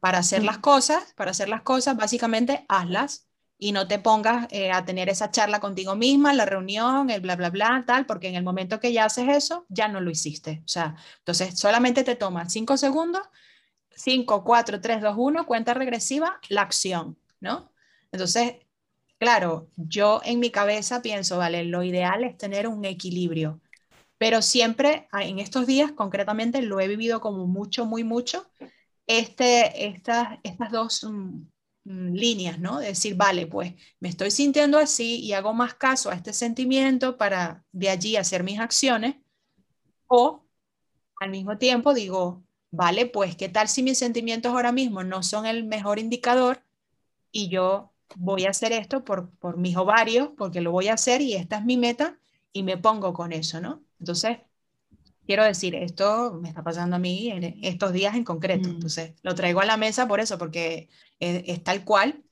para hacer las cosas, para hacer las cosas, básicamente hazlas y no te pongas eh, a tener esa charla contigo misma, la reunión, el bla, bla, bla, tal, porque en el momento que ya haces eso, ya no lo hiciste. O sea, entonces solamente te toma cinco segundos, cinco, cuatro, tres, dos, uno, cuenta regresiva, la acción, ¿no? Entonces, claro, yo en mi cabeza pienso, vale, lo ideal es tener un equilibrio, pero siempre en estos días concretamente lo he vivido como mucho, muy mucho, este, estas, estas dos mm, Mm, líneas, ¿no? De decir, vale, pues me estoy sintiendo así y hago más caso a este sentimiento para de allí hacer mis acciones. O al mismo tiempo digo, vale, pues qué tal si mis sentimientos ahora mismo no son el mejor indicador y yo voy a hacer esto por, por mis ovarios, porque lo voy a hacer y esta es mi meta y me pongo con eso, ¿no? Entonces, quiero decir, esto me está pasando a mí en estos días en concreto. Mm. Entonces, lo traigo a la mesa por eso, porque es, tal cual.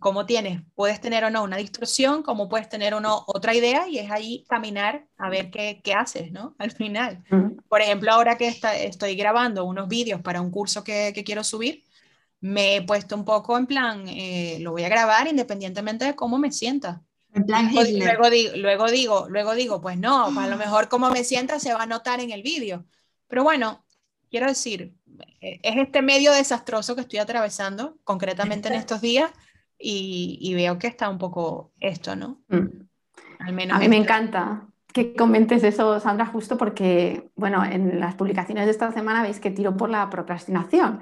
Como tienes, puedes tener o no una distorsión, como puedes tener o no otra idea, y es ahí caminar a ver qué, qué haces, ¿no? Al final. Por ejemplo, ahora que está, estoy grabando unos vídeos para un curso que, que, quiero subir, me he puesto un poco en plan, eh, lo voy a grabar independientemente de cómo me sienta En plan Luego, digo, luego digo, luego digo, pues no, a lo mejor como me sienta se va a notar en el vídeo. Pero bueno, quiero decir, eh, es este medio desastroso que estoy atravesando concretamente en estos días y, y veo que está un poco esto, ¿no? Mm. Al menos A mí me esto. encanta que comentes eso, Sandra, justo porque, bueno, en las publicaciones de esta semana veis que tiro por la procrastinación.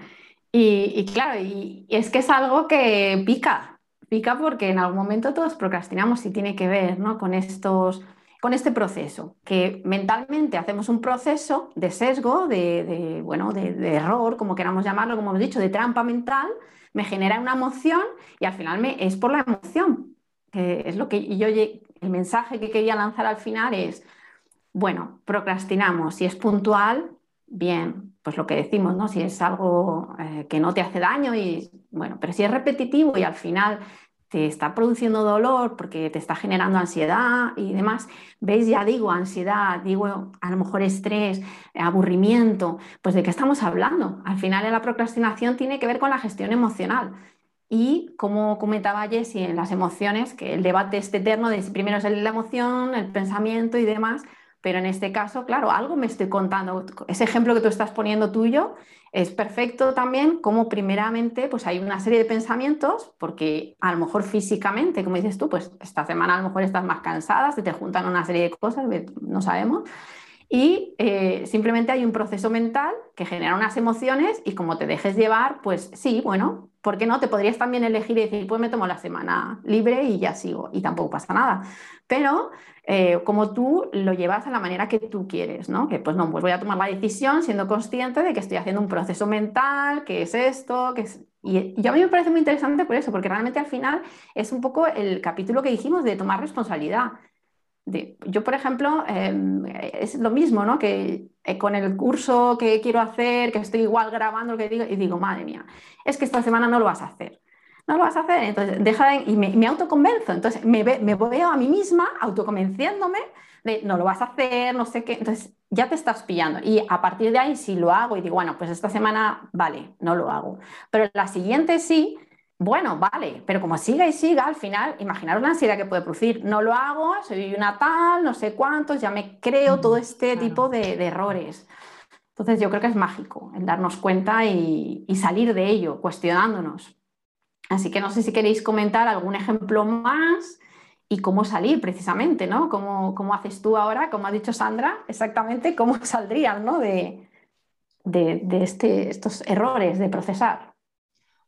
Y, y claro, y, y es que es algo que pica, pica porque en algún momento todos procrastinamos y tiene que ver, ¿no? con estos, con este proceso, que mentalmente hacemos un proceso de sesgo, de, bueno, de, error, como queramos llamarlo, como hemos dicho, de trampa mental, me genera una emoción y al final me, es por la emoción, es lo que yo el mensaje que quería lanzar al final es, bueno, procrastinamos, si es puntual, bien, pues lo que decimos, ¿no? Si es algo eh, que no te hace daño y bueno, pero si es repetitivo y al final te está produciendo dolor porque te está generando ansiedad y demás, ¿veis? Ya digo ansiedad, digo a lo mejor estrés, aburrimiento, pues ¿de qué estamos hablando? Al final la procrastinación tiene que ver con la gestión emocional. Y como comentaba Jessie en las emociones, que el debate es eterno de primero es la emoción, el pensamiento y demás, pero en este caso, claro, algo me estoy contando. Ese ejemplo que tú estás poniendo tuyo es perfecto también, como primeramente pues hay una serie de pensamientos, porque a lo mejor físicamente, como dices tú, pues esta semana a lo mejor estás más cansada, se te juntan una serie de cosas, no sabemos, y eh, simplemente hay un proceso mental que genera unas emociones y como te dejes llevar, pues sí, bueno, ¿por qué no? Te podrías también elegir y decir, pues me tomo la semana libre y ya sigo y tampoco pasa nada. Pero eh, como tú lo llevas a la manera que tú quieres, ¿no? Que pues no, pues voy a tomar la decisión siendo consciente de que estoy haciendo un proceso mental, que es esto, que es... Y, y a mí me parece muy interesante por eso, porque realmente al final es un poco el capítulo que dijimos de tomar responsabilidad. Yo, por ejemplo, eh, es lo mismo, ¿no? Que eh, con el curso que quiero hacer, que estoy igual grabando lo que digo, y digo, madre mía, es que esta semana no lo vas a hacer. No lo vas a hacer, entonces deja de, y me, me, autoconvenzo, entonces me, me veo a mí misma autoconvenciéndome de no lo vas a hacer, no sé qué, entonces ya te estás pillando y a partir de ahí si lo hago y digo, bueno, pues esta semana vale, no lo hago, pero la siguiente sí, bueno, vale, pero como siga y siga, al final, imaginaros la ansiedad que puede producir. No lo hago, soy una tal, no sé cuántos, ya me creo todo este claro. tipo de, de, errores. Entonces yo creo que es mágico el darnos cuenta y, y, salir de ello, cuestionándonos. Así que no sé si queréis comentar algún ejemplo más y cómo salir precisamente, ¿no? ¿Cómo, cómo haces tú ahora, como ha dicho Sandra, exactamente cómo saldrías, ¿no? De, de, de este, estos errores de procesar.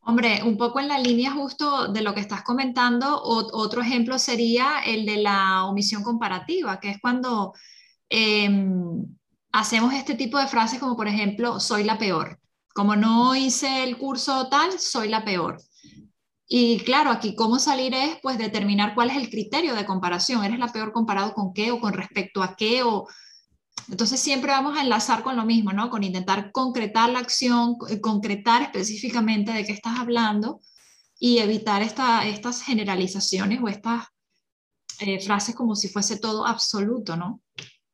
Hombre, un poco en la línea justo de lo que estás comentando, otro ejemplo sería el de la omisión comparativa, que es cuando eh, hacemos este tipo de frases como por ejemplo, soy la peor. Como no hice el curso tal, soy la peor. Y claro, aquí cómo salir es pues determinar cuál es el criterio de comparación. ¿Eres la peor comparado con qué o con respecto a qué? O... Entonces siempre vamos a enlazar con lo mismo, ¿no? Con intentar concretar la acción, concretar específicamente de qué estás hablando y evitar esta, estas generalizaciones o estas eh, frases como si fuese todo absoluto, ¿no?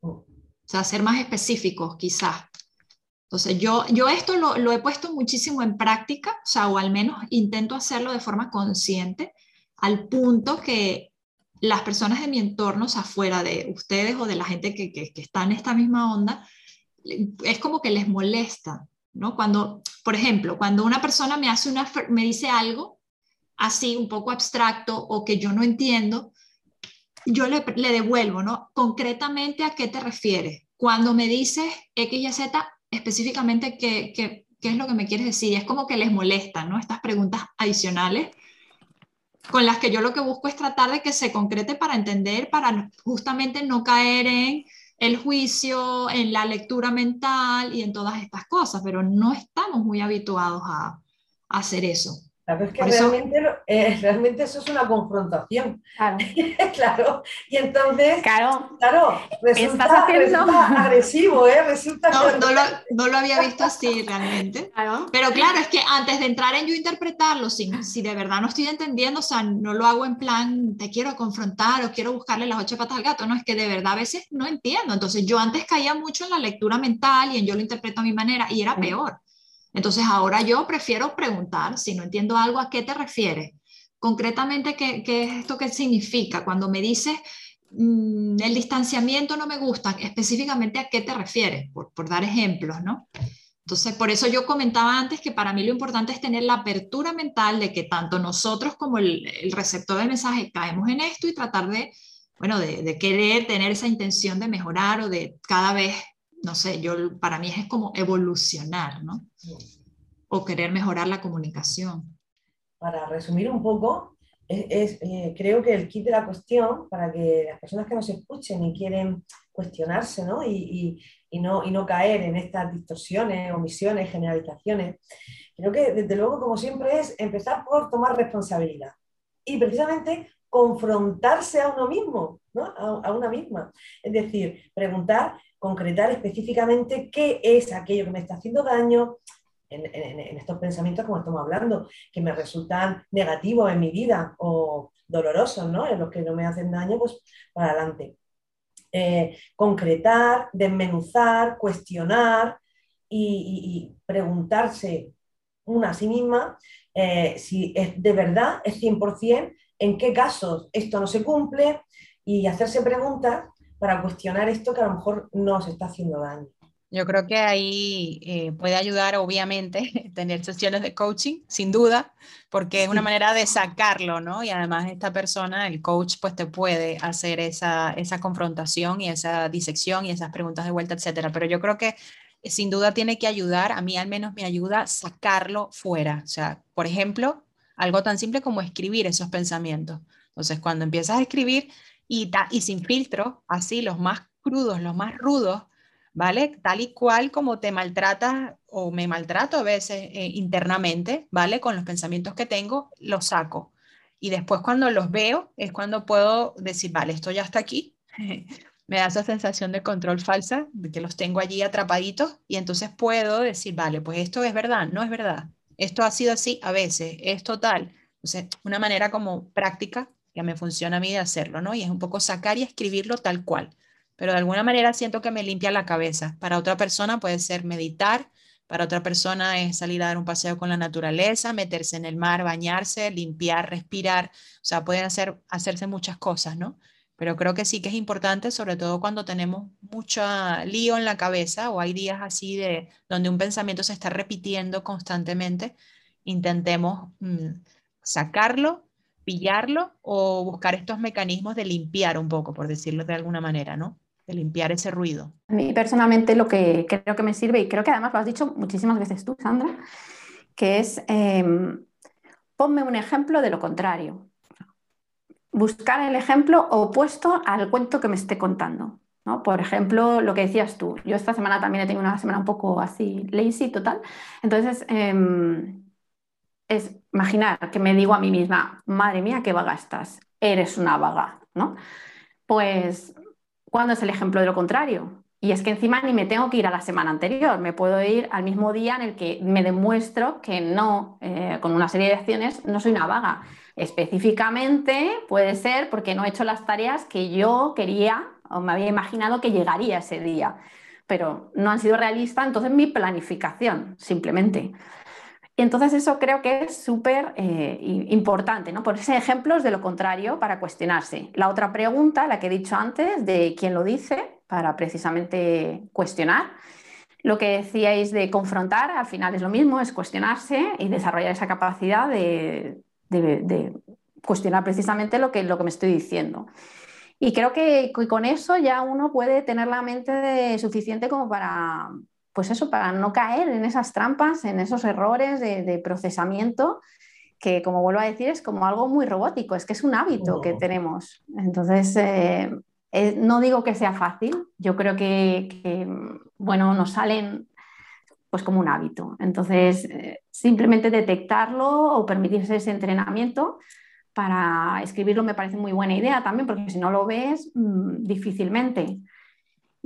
O sea, ser más específicos quizás. Entonces, yo, yo esto lo, lo, he puesto muchísimo en práctica, o sea, o al menos intento hacerlo de forma consciente, al punto que las personas de mi entorno, o sea, fuera de ustedes o de la gente que, que, que está en esta misma onda, es como que les molesta, ¿no? Cuando, por ejemplo, cuando una persona me, hace una, me dice algo así, un poco abstracto o que yo no entiendo, yo le, devuelvo, ¿no? Concretamente, ¿a qué te refieres? Cuando me dices X y Z, específicamente qué, qué, qué, es lo que me quieres decir. Es como que les molesta, ¿no? Estas preguntas adicionales con las que yo lo que busco es tratar de que se concrete para entender, para justamente no caer en el juicio, en la lectura mental y en todas estas cosas, pero no estamos muy habituados a, a hacer eso. Claro, es que realmente, eso, eh, realmente eso es una confrontación. Claro. claro. Y entonces, claro, claro resulta, haciendo... resulta agresivo, ¿eh? Resulta no, no, lo, no, lo, había visto así realmente. Claro. Pero claro, es que antes de entrar en yo interpretarlo, si, si de verdad no estoy entendiendo, o sea, no lo hago en plan, te quiero confrontar o quiero buscarle las ocho patas al gato, no, es que de verdad a veces no entiendo. Entonces yo antes caía mucho en la lectura mental y en yo lo interpreto a mi manera y era peor. Entonces ahora yo prefiero preguntar, si no entiendo algo, ¿a qué te refieres? concretamente, ¿qué, qué es esto que significa? Cuando me dices mm, el distanciamiento no me gusta, específicamente a qué te refieres, por, por dar ejemplos, ¿no? Entonces, por eso yo comentaba antes que para mí lo importante es tener la apertura mental de que tanto nosotros como el, el receptor del mensaje caemos en esto y tratar de, bueno, de, de, querer tener esa intención de mejorar o de cada vez, no sé, yo para mí es como evolucionar, ¿no? O querer mejorar la comunicación. Para resumir un poco, eh, creo que el kit de la cuestión, para que las personas que nos escuchen y quieren cuestionarse, ¿no? Y, y, y no, y no caer en estas distorsiones, omisiones, generalizaciones. Creo que desde luego, como siempre, es empezar por tomar responsabilidad y precisamente confrontarse a uno mismo, ¿no? a, a una misma. Es decir, preguntar, concretar específicamente qué es aquello que me está haciendo daño, en, estos pensamientos como estamos hablando, que me resultan negativos en mi vida o dolorosos, ¿no? En los que no me hacen daño, pues para adelante eh, concretar, desmenuzar, cuestionar y, preguntarse una a sí misma eh, si es de verdad, es 100%, en qué casos esto no se cumple y hacerse preguntas para cuestionar esto que a lo mejor no se está haciendo daño. Yo creo que ahí eh, puede ayudar, obviamente, tener sesiones de coaching, sin duda, porque es una manera de sacarlo, ¿no? Y además esta persona, el coach, pues te puede hacer esa, esa confrontación y esa disección y esas preguntas de vuelta, etcétera. Pero yo creo que eh, sin duda tiene que ayudar, a mí al menos me ayuda sacarlo fuera. O sea, por ejemplo, algo tan simple como escribir esos pensamientos. Entonces, cuando empiezas a escribir y, sin filtro, así, los más crudos, los más rudos, ¿vale? Tal y cual como te maltratas o me maltrato a veces eh, internamente, ¿vale? Con los pensamientos que tengo, los saco. Y después cuando los veo es cuando puedo decir, vale, esto ya está aquí. me da esa sensación de control falsa, de que los tengo allí atrapaditos y entonces puedo decir, vale, pues esto es verdad, no es verdad. Esto ha sido así a veces, es total. Entonces, una manera como práctica que me funciona a mí de hacerlo, ¿no? Y es un poco sacar y escribirlo tal cual pero de alguna manera siento que me limpia la cabeza. Para otra persona puede ser meditar, para otra persona es salir a dar un paseo con la naturaleza, meterse en el mar, bañarse, limpiar, respirar, o sea, pueden hacer, hacerse muchas cosas, ¿no? Pero creo que sí que es importante, sobre todo cuando tenemos mucho lío en la cabeza o hay días así de donde un pensamiento se está repitiendo constantemente, intentemos mmm, sacarlo, pillarlo o buscar estos mecanismos de limpiar un poco, por decirlo de alguna manera, ¿no? de limpiar ese ruido? A mí personalmente lo que creo que me sirve, y creo que además lo has dicho muchísimas veces tú, Sandra, que es eh, ponme un ejemplo de lo contrario. Buscar el ejemplo opuesto al cuento que me esté contando. ¿no? Por ejemplo, lo que decías tú, yo esta semana también he tenido una semana un poco así lazy total. Entonces, eh, es imaginar que me digo a mí misma, madre mía, qué vaga estás, eres una vaga, ¿no? Pues ¿Cuándo es el ejemplo de lo contrario? Y es que encima ni me tengo que ir a la semana anterior, me puedo ir al mismo día en el que me demuestro que no, eh, con una serie de acciones, no soy una vaga. Específicamente puede ser porque no he hecho las tareas que yo quería o me había imaginado que llegaría ese día, pero no han sido realistas, entonces mi planificación, simplemente. Entonces eso creo que es súper eh, importante, ¿no? Ponerse ejemplos de lo contrario para cuestionarse. La otra pregunta, la que he dicho antes, de quién lo dice, para precisamente cuestionar. Lo que decíais de confrontar, al final es lo mismo, es cuestionarse y desarrollar esa capacidad de cuestionar precisamente lo que, lo que me estoy diciendo. Y creo que con eso ya uno puede tener la mente suficiente como para, pues eso, para no caer en esas trampas, en esos errores de, de, procesamiento, que como vuelvo a decir, es como algo muy robótico, es que es un hábito oh. que tenemos. Entonces, eh, eh, no digo que sea fácil, yo creo que, que, bueno, nos salen pues como un hábito. Entonces, eh, simplemente detectarlo o permitirse ese entrenamiento para escribirlo me parece muy buena idea también, porque si no lo ves, mmm, difícilmente.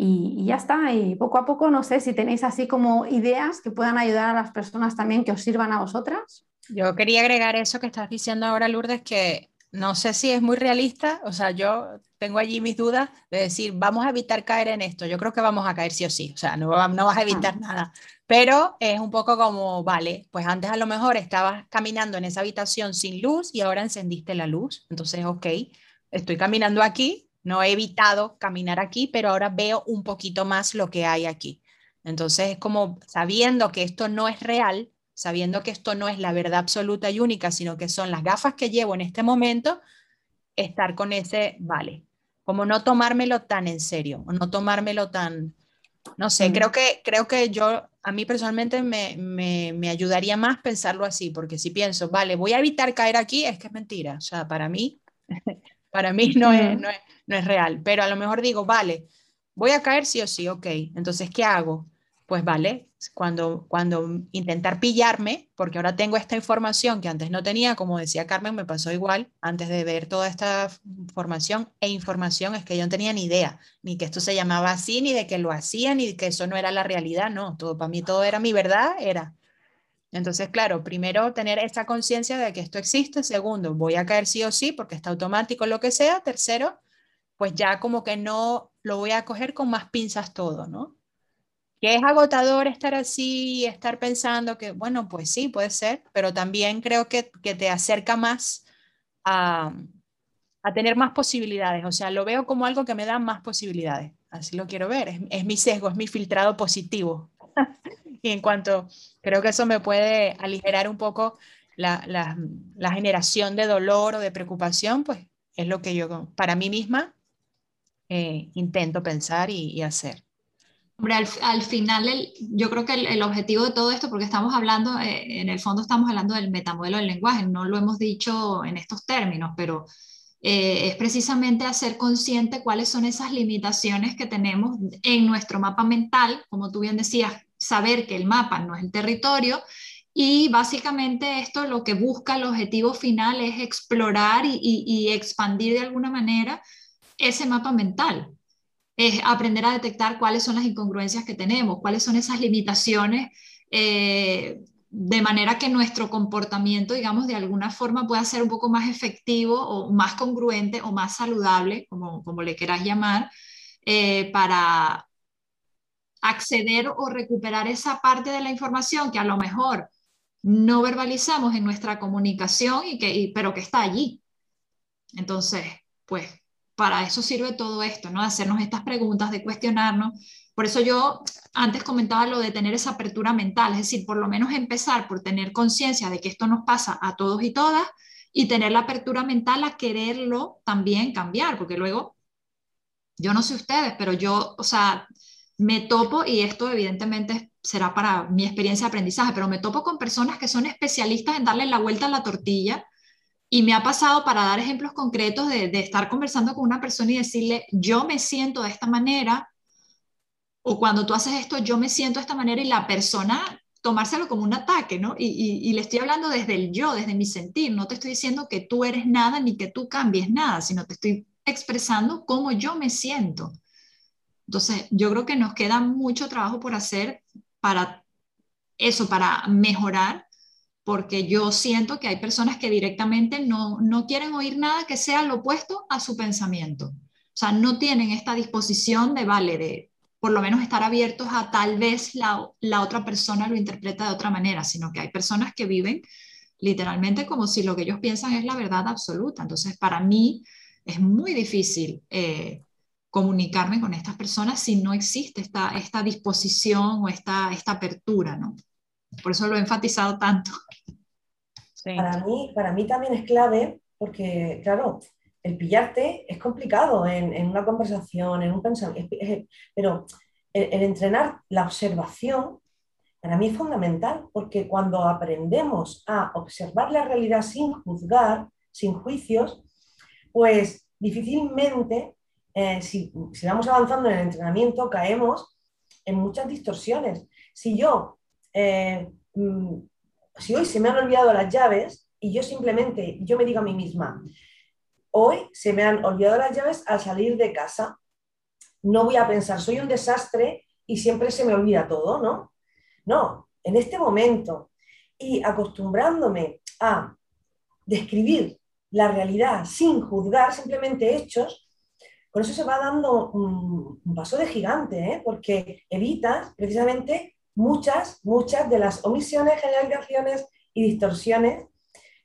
Y, y, ya está. Y poco a poco, no sé si tenéis así como ideas que puedan ayudar a las personas también que os sirvan a vosotras. Yo quería agregar eso que estás diciendo ahora, Lourdes, que no sé si es muy realista, o sea, yo tengo allí mis dudas de decir, vamos a evitar caer en esto. Yo creo que vamos a caer sí o sí, o sea, no, no vas a evitar ah. nada. Pero es un poco como, vale, pues antes a lo mejor estabas caminando en esa habitación sin luz y ahora encendiste la luz. Entonces, ok, estoy caminando aquí, no he evitado caminar aquí, pero ahora veo un poquito más lo que hay aquí. Entonces, es como sabiendo que esto no es real, sabiendo que esto no es la verdad absoluta y única, sino que son las gafas que llevo en este momento, estar con ese, vale, como no tomármelo tan en serio, o no tomármelo tan, no sé, mm. creo, que, creo que yo, a mí personalmente me, me, me, ayudaría más pensarlo así, porque si pienso, vale, voy a evitar caer aquí, es que es mentira, o sea, para mí, para mí no es, no es, no es real, pero a lo mejor digo, vale, voy a caer sí o sí, ok, entonces, ¿qué hago? Pues vale, cuando, cuando intentar pillarme, porque ahora tengo esta información que antes no tenía, como decía Carmen, me pasó igual antes de ver toda esta información e información, es que yo no tenía ni idea, ni que esto se llamaba así, ni de que lo hacía, ni que eso no era la realidad, no, todo para mí todo era mi verdad, era. Entonces, claro, primero tener esta conciencia de que esto existe, segundo, voy a caer sí o sí porque está automático lo que sea, tercero, pues ya como que no lo voy a coger con más pinzas todo, ¿no? que es agotador estar así, estar pensando que, bueno, pues sí, puede ser, pero también creo que, que te acerca más a, a, tener más posibilidades. O sea, lo veo como algo que me da más posibilidades. Así lo quiero ver. Es, es mi sesgo, es mi filtrado positivo. y en cuanto, creo que eso me puede aligerar un poco la, la, la generación de dolor o de preocupación, pues es lo que yo, para mí misma, eh, intento pensar y, hacer. Al, final yo creo que el, objetivo de todo esto, porque estamos hablando, eh, en el fondo estamos hablando del metamodelo del lenguaje, no lo hemos dicho en estos términos, pero eh, es precisamente hacer consciente cuáles son esas limitaciones que tenemos en nuestro mapa mental, como tú bien decías, saber que el mapa no es el territorio y básicamente esto lo que busca el objetivo final es explorar y expandir de alguna manera ese mapa mental es aprender a detectar cuáles son las incongruencias que tenemos, cuáles son esas limitaciones, eh, de manera que nuestro comportamiento, digamos, de alguna forma pueda ser un poco más efectivo o más congruente o más saludable, como, como le quieras llamar, eh, para acceder o recuperar esa parte de la información que a lo mejor no verbalizamos en nuestra comunicación, y que, pero que está allí. Entonces, pues para eso sirve todo esto, ¿no? Hacernos estas preguntas, de cuestionarnos. Por eso yo antes comentaba lo de tener esa apertura mental, es decir, por lo menos empezar por tener conciencia de que esto nos pasa a todos y todas y tener la apertura mental a quererlo también cambiar, porque luego, yo no sé ustedes, pero yo, o sea, me topo, y esto evidentemente será para mi experiencia de aprendizaje, pero me topo con personas que son especialistas en darle la vuelta a la tortilla y me ha pasado, para dar ejemplos concretos, de, estar conversando con una persona y decirle, yo me siento de esta manera, o cuando tú haces esto, yo me siento de esta manera, y la persona tomárselo como un ataque, ¿no? Y, le estoy hablando desde el yo, desde mi sentir, no te estoy diciendo que tú eres nada ni que tú cambies nada, sino te estoy expresando cómo yo me siento. Entonces, yo creo que nos queda mucho trabajo por hacer para eso, para mejorar porque yo siento que hay personas que directamente no, no quieren oír nada que sea lo opuesto a su pensamiento. O sea, no tienen esta disposición de, vale, de por lo menos estar abiertos a tal vez la, la otra persona lo interpreta de otra manera, sino que hay personas que viven literalmente como si lo que ellos piensan es la verdad absoluta. Entonces, para mí es muy difícil eh, comunicarme con estas personas si no existe esta, esta disposición o esta, esta apertura, ¿no? Por eso lo he enfatizado tanto. Para, mí, para mí también es clave porque, claro, el pillarte es complicado en, una conversación, en un pensamiento, pero el, entrenar la observación para mí es fundamental porque cuando aprendemos a observar la realidad sin juzgar, sin juicios, pues difícilmente, eh, si, si, vamos avanzando en el entrenamiento, caemos en muchas distorsiones. Si yo eh, mm, si hoy se me han olvidado las llaves y yo simplemente, yo me digo a mí misma, hoy se me han olvidado las llaves al salir de casa, no voy a pensar, soy un desastre y siempre se me olvida todo, ¿no? No, en este momento y acostumbrándome a describir la realidad sin juzgar simplemente hechos, con eso se va dando un, paso de gigante, ¿eh? porque evitas precisamente muchas, muchas de las omisiones, generalizaciones y distorsiones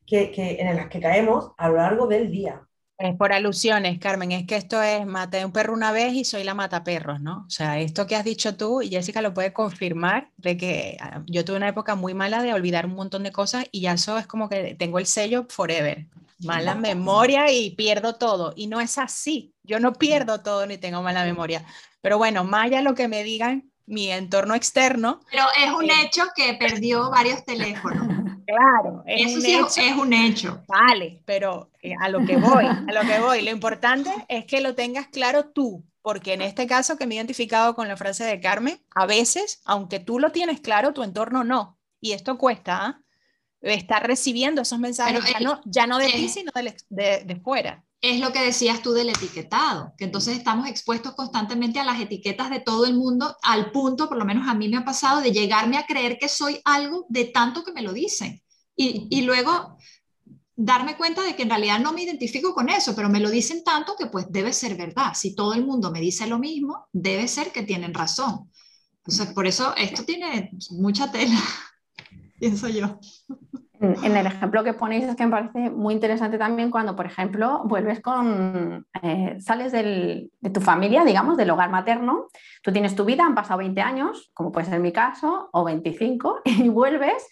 que, en las que caemos a lo largo del día. Es por alusiones, Carmen, es que esto es maté un perro una vez y soy la mata perros, ¿no? O sea, esto que has dicho tú, y Jessica lo puede confirmar, de que ah, yo tuve una época muy mala de olvidar un montón de cosas y ya eso es como que tengo el sello forever, mala memoria y pierdo todo. Y no es así, yo no pierdo todo ni tengo mala memoria. Pero bueno, allá lo que me digan, mi entorno externo. Pero es un eh, hecho que perdió varios teléfonos. Claro, es Eso un sí hecho. es un hecho. Vale, pero eh, a lo que voy, a lo que voy, lo importante es que lo tengas claro tú, porque en este caso que me he identificado con la frase de Carmen, a veces, aunque tú lo tienes claro, tu entorno no. Y esto cuesta, ¿ah? estar recibiendo esos mensajes ya, no, ya no de ti, sino de, de fuera es lo que decías tú del etiquetado, que entonces estamos expuestos constantemente a las etiquetas de todo el mundo, al punto, por lo menos a mí me ha pasado, de llegarme a creer que soy algo de tanto que me lo dicen. Y, luego darme cuenta de que en realidad no me identifico con eso, pero me lo dicen tanto que pues debe ser verdad. Si todo el mundo me dice lo mismo, debe ser que tienen razón. Entonces, por eso esto tiene mucha tela, pienso yo en el ejemplo que ponéis es que me parece muy interesante también cuando, por ejemplo, vuelves con, eh, sales de tu familia, digamos, del hogar materno, tú tienes tu vida, han pasado 20 años, como puede ser mi caso, o 25, y vuelves.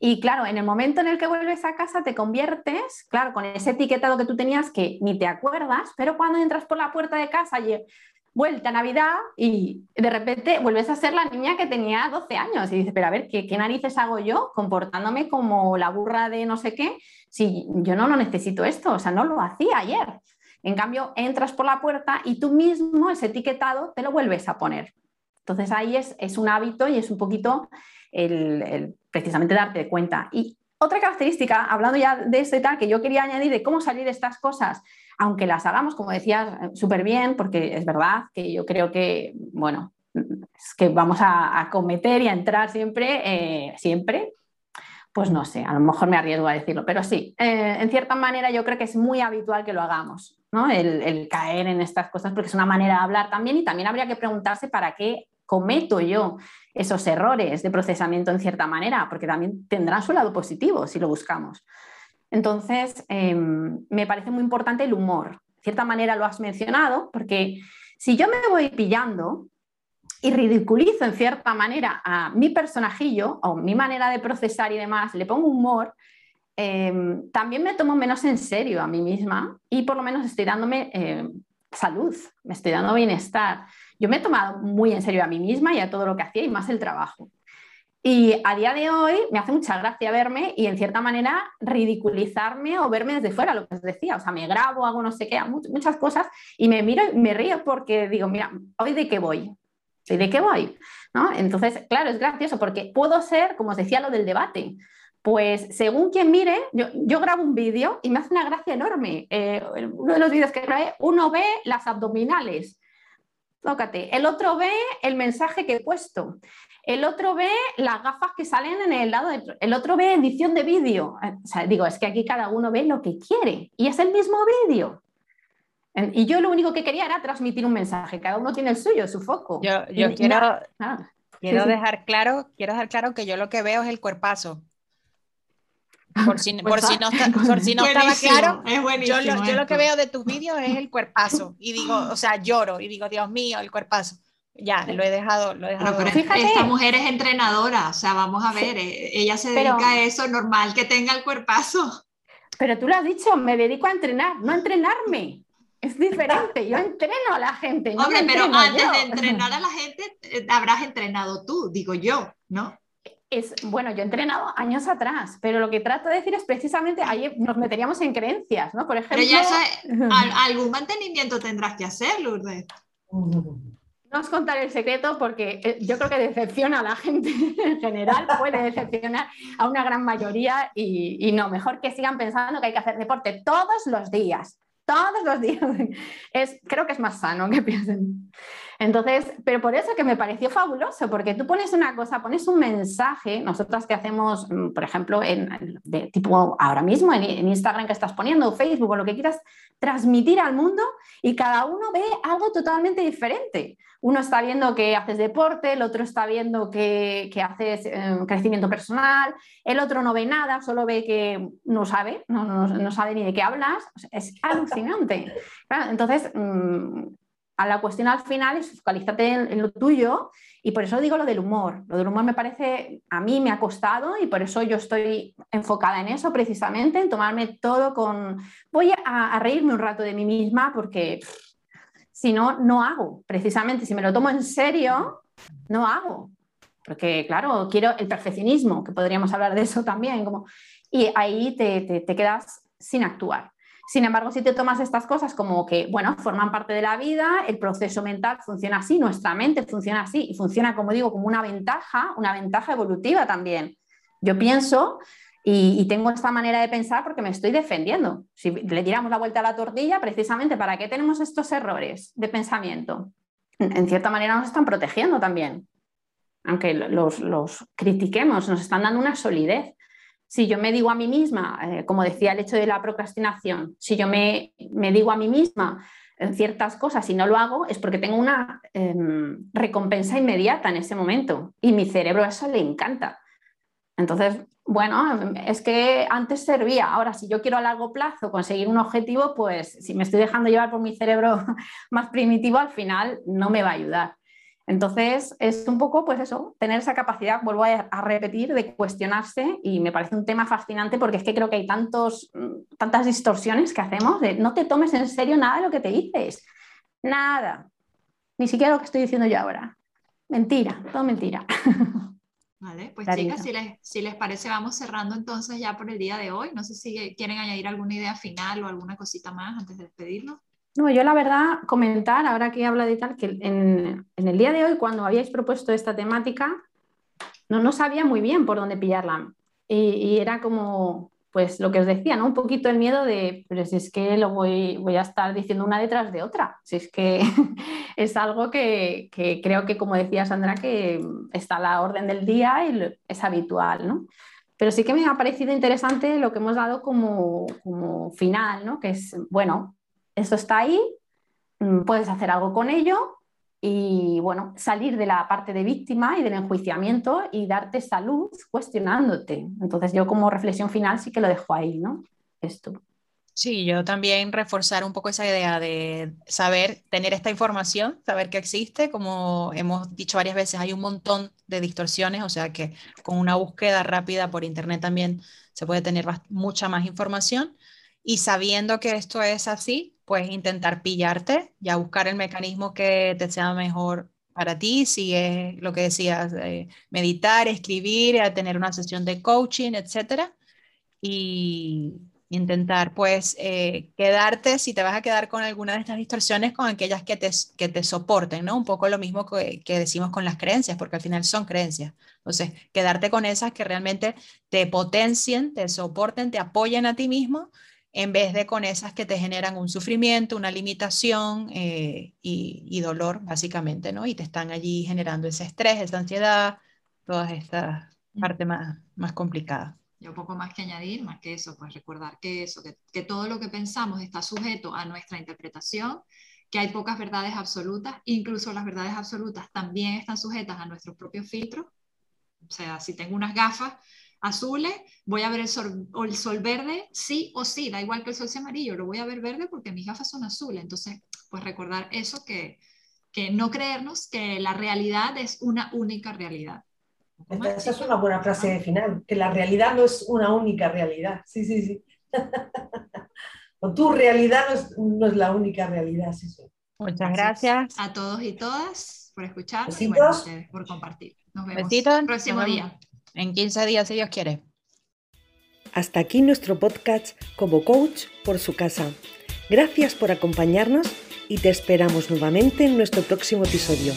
Y claro, en el momento en el que vuelves a casa te conviertes, claro, con ese etiquetado que tú tenías que ni te acuerdas, pero cuando entras por la puerta de casa vuelta a Navidad y de repente vuelves a ser la niña que tenía 12 años y dices, pero a ver, ¿qué, narices hago yo comportándome como la burra de no sé qué si yo no lo necesito esto? O sea, no lo hacía ayer. En cambio, entras por la puerta y tú mismo ese etiquetado te lo vuelves a poner. Entonces ahí es, es un hábito y es un poquito el, precisamente darte cuenta. Y otra característica, hablando ya de esto y tal, que yo quería añadir de cómo salir de estas cosas aunque las hagamos, como decías, súper bien, porque es verdad que yo creo que, bueno, es que vamos a, cometer y a entrar siempre, eh, siempre, pues no sé, a lo mejor me arriesgo a decirlo, pero sí, eh, en cierta manera yo creo que es muy habitual que lo hagamos, ¿no? El, el, caer en estas cosas, porque es una manera de hablar también y también habría que preguntarse para qué cometo yo esos errores de procesamiento en cierta manera, porque también tendrán su lado positivo si lo buscamos. Entonces, em, me parece muy importante el humor. De cierta manera lo has mencionado, porque si yo me voy pillando y ridiculizo en cierta manera a mi personajillo o mi manera de procesar y demás, le pongo humor, em, también me tomo menos en serio a mí misma y por lo menos estoy dándome em, salud, me estoy dando bienestar. Yo me he tomado muy en serio a mí misma y a todo lo que hacía y más el trabajo. Y a día de hoy me hace mucha gracia verme y en cierta manera ridiculizarme o verme desde fuera, lo que os decía. O sea, me grabo, hago no sé qué, muchas cosas y me miro y me río porque digo, mira, ¿hoy de qué voy? ¿Y de qué voy? ¿No? Entonces, claro, es gracioso porque puedo ser, como os decía, lo del debate. Pues según quien mire, yo, grabo un vídeo y me hace una gracia enorme. Eh, uno de los vídeos que grabé, uno ve las abdominales. Tócate. El otro ve el mensaje que he puesto. El otro ve las gafas que salen en el lado, de, el otro ve edición de vídeo. O sea, digo, es que aquí cada uno ve lo que quiere y es el mismo vídeo. Y yo lo único que quería era transmitir un mensaje. Cada uno tiene el suyo, su foco. Yo, quiero, quiero dejar claro, quiero dejar claro que yo lo que veo es el cuerpazo. Por si, por si no, por si no estaba claro, yo, lo, yo lo, que veo de tus vídeos es el cuerpazo. Y digo, o sea, lloro y digo, Dios mío, el cuerpazo ya, lo he dejado, lo he dejado. esta mujer es entrenadora, o sea, vamos a ver, eh, ella se dedica a eso, normal que tenga el cuerpazo. Pero tú lo has dicho, me dedico a entrenar, no a entrenarme. Es diferente, yo entreno a la gente. Hombre, pero antes de entrenar a la gente, eh, habrás entrenado tú, digo yo, ¿no? Es, bueno, yo he entrenado años atrás, pero lo que trato de decir es precisamente, ahí nos meteríamos en creencias, ¿no? Por ejemplo... Pero ya algún mantenimiento tendrás que hacer, Lourdes. No os contaré el secreto porque eh, yo creo que decepciona a la gente en general, puede decepcionar a una gran mayoría y, no, mejor que sigan pensando que hay que hacer deporte todos los días, todos los días. Es, creo que es más sano que piensen. Entonces, pero por eso que me pareció fabuloso, porque tú pones una cosa, pones un mensaje, nosotras que hacemos, mm, por ejemplo, en, de tipo ahora mismo en, en Instagram que estás poniendo, Facebook o lo que quieras, transmitir al mundo y cada uno ve algo totalmente diferente. Uno está viendo que haces deporte, el otro está viendo que, haces eh, crecimiento personal, el otro no ve nada, solo ve que no sabe, no, sabe ni de qué hablas. es alucinante. entonces, mm, a la cuestión al final es focalízate en, lo tuyo y por eso digo lo del humor. Lo del humor me parece, a mí me ha costado y por eso yo estoy enfocada en eso precisamente, en tomarme todo con... Voy a, reírme un rato de mí misma porque si no, no hago. Precisamente, si me lo tomo en serio, no hago. Porque, claro, quiero el perfeccionismo, que podríamos hablar de eso también, como, y ahí te, te quedas sin actuar. Sin embargo, si te tomas estas cosas como que, bueno, forman parte de la vida, el proceso mental funciona así, nuestra mente funciona así y funciona, como digo, como una ventaja, una ventaja evolutiva también. Yo pienso y, tengo esta manera de pensar porque me estoy defendiendo. Si le tiramos la vuelta a la tortilla, precisamente, ¿para qué tenemos estos errores de pensamiento? En cierta manera nos están protegiendo también. Aunque los, los critiquemos, nos están dando una solidez si yo me digo a mí misma, eh, como decía el hecho de la procrastinación, si yo me, digo a mí misma en ciertas cosas y no lo hago, es porque tengo una em, recompensa inmediata en ese momento y mi cerebro eso le encanta. Entonces, bueno, es que antes servía, ahora si yo quiero a largo plazo conseguir un objetivo, pues si me estoy dejando llevar por mi cerebro más primitivo, al final no me va a ayudar. Entonces, es un poco, pues eso, tener esa capacidad, vuelvo a, repetir, de cuestionarse y me parece un tema fascinante porque es que creo que hay tantos, mm, tantas distorsiones que hacemos de no te tomes en serio nada de lo que te dices. Nada. Ni siquiera lo que estoy diciendo yo ahora. Mentira, todo mentira. Vale, pues chicas, si les, si les parece, vamos cerrando entonces ya por el día de hoy. No sé si quieren añadir alguna idea final o alguna cosita más antes de despedirnos. No, yo la verdad comentar, ahora que habla de tal, que en, el día de hoy, cuando habíais propuesto esta temática, no, no sabía muy bien por dónde pillarla. Y, era como, pues lo que os decía, ¿no? Un poquito el miedo de, pero si es que lo voy, voy a estar diciendo una detrás de otra. Si es que es algo que, creo que, como decía Sandra, que está a la orden del día y es habitual, ¿no? Pero sí que me ha parecido interesante lo que hemos dado como, como final, ¿no? Que es, bueno, esto está ahí, mm, puedes hacer algo con ello y bueno, salir de la parte de víctima y del enjuiciamiento y darte salud cuestionándote. Entonces yo como reflexión final sí que lo dejo ahí, ¿no? Esto. Sí, yo también reforzar un poco esa idea de saber, tener esta información, saber que existe, como hemos dicho varias veces, hay un montón de distorsiones, o sea que con una búsqueda rápida por internet también se puede tener mucha más información y sabiendo que esto es así, pues intentar pillarte, ya buscar el mecanismo que te sea mejor para ti, si es lo que decías, eh, meditar, escribir, tener una sesión de coaching, etcétera, y intentar pues eh, quedarte, si te vas a quedar con alguna de estas distorsiones, con aquellas que te, que te soporten, ¿no? Un poco lo mismo que, que decimos con las creencias, porque al final son creencias. Entonces, quedarte con esas que realmente te potencien, te soporten, te apoyen a ti mismo en vez de con esas que te generan un sufrimiento, una limitación eh, y, dolor, básicamente, ¿no? Y te están allí generando ese estrés, esa ansiedad, todas estas mm. partes más, más complicadas. Yo poco más que añadir, más que eso, pues recordar que eso, que, que todo lo que pensamos está sujeto a nuestra interpretación, que hay pocas verdades absolutas, incluso las verdades absolutas también están sujetas a nuestros propios filtros. O sea, si tengo unas gafas, azules, voy a ver el sol, el sol, verde, sí o sí, da igual que el sol sea amarillo, lo voy a ver verde porque mis gafas son azules. Entonces, pues recordar eso, que, que no creernos que la realidad es una única realidad. Esa es una buena frase de final, que la realidad no es una única realidad. Sí, sí, sí. o tu realidad no es, no es, la única realidad. Sí, sí. Muchas gracias a todos y todas por escuchar y por compartir. Nos vemos el próximo día en 15 días si Dios quiere. Hasta aquí nuestro podcast como coach por su casa. Gracias por acompañarnos y te esperamos nuevamente en nuestro próximo episodio.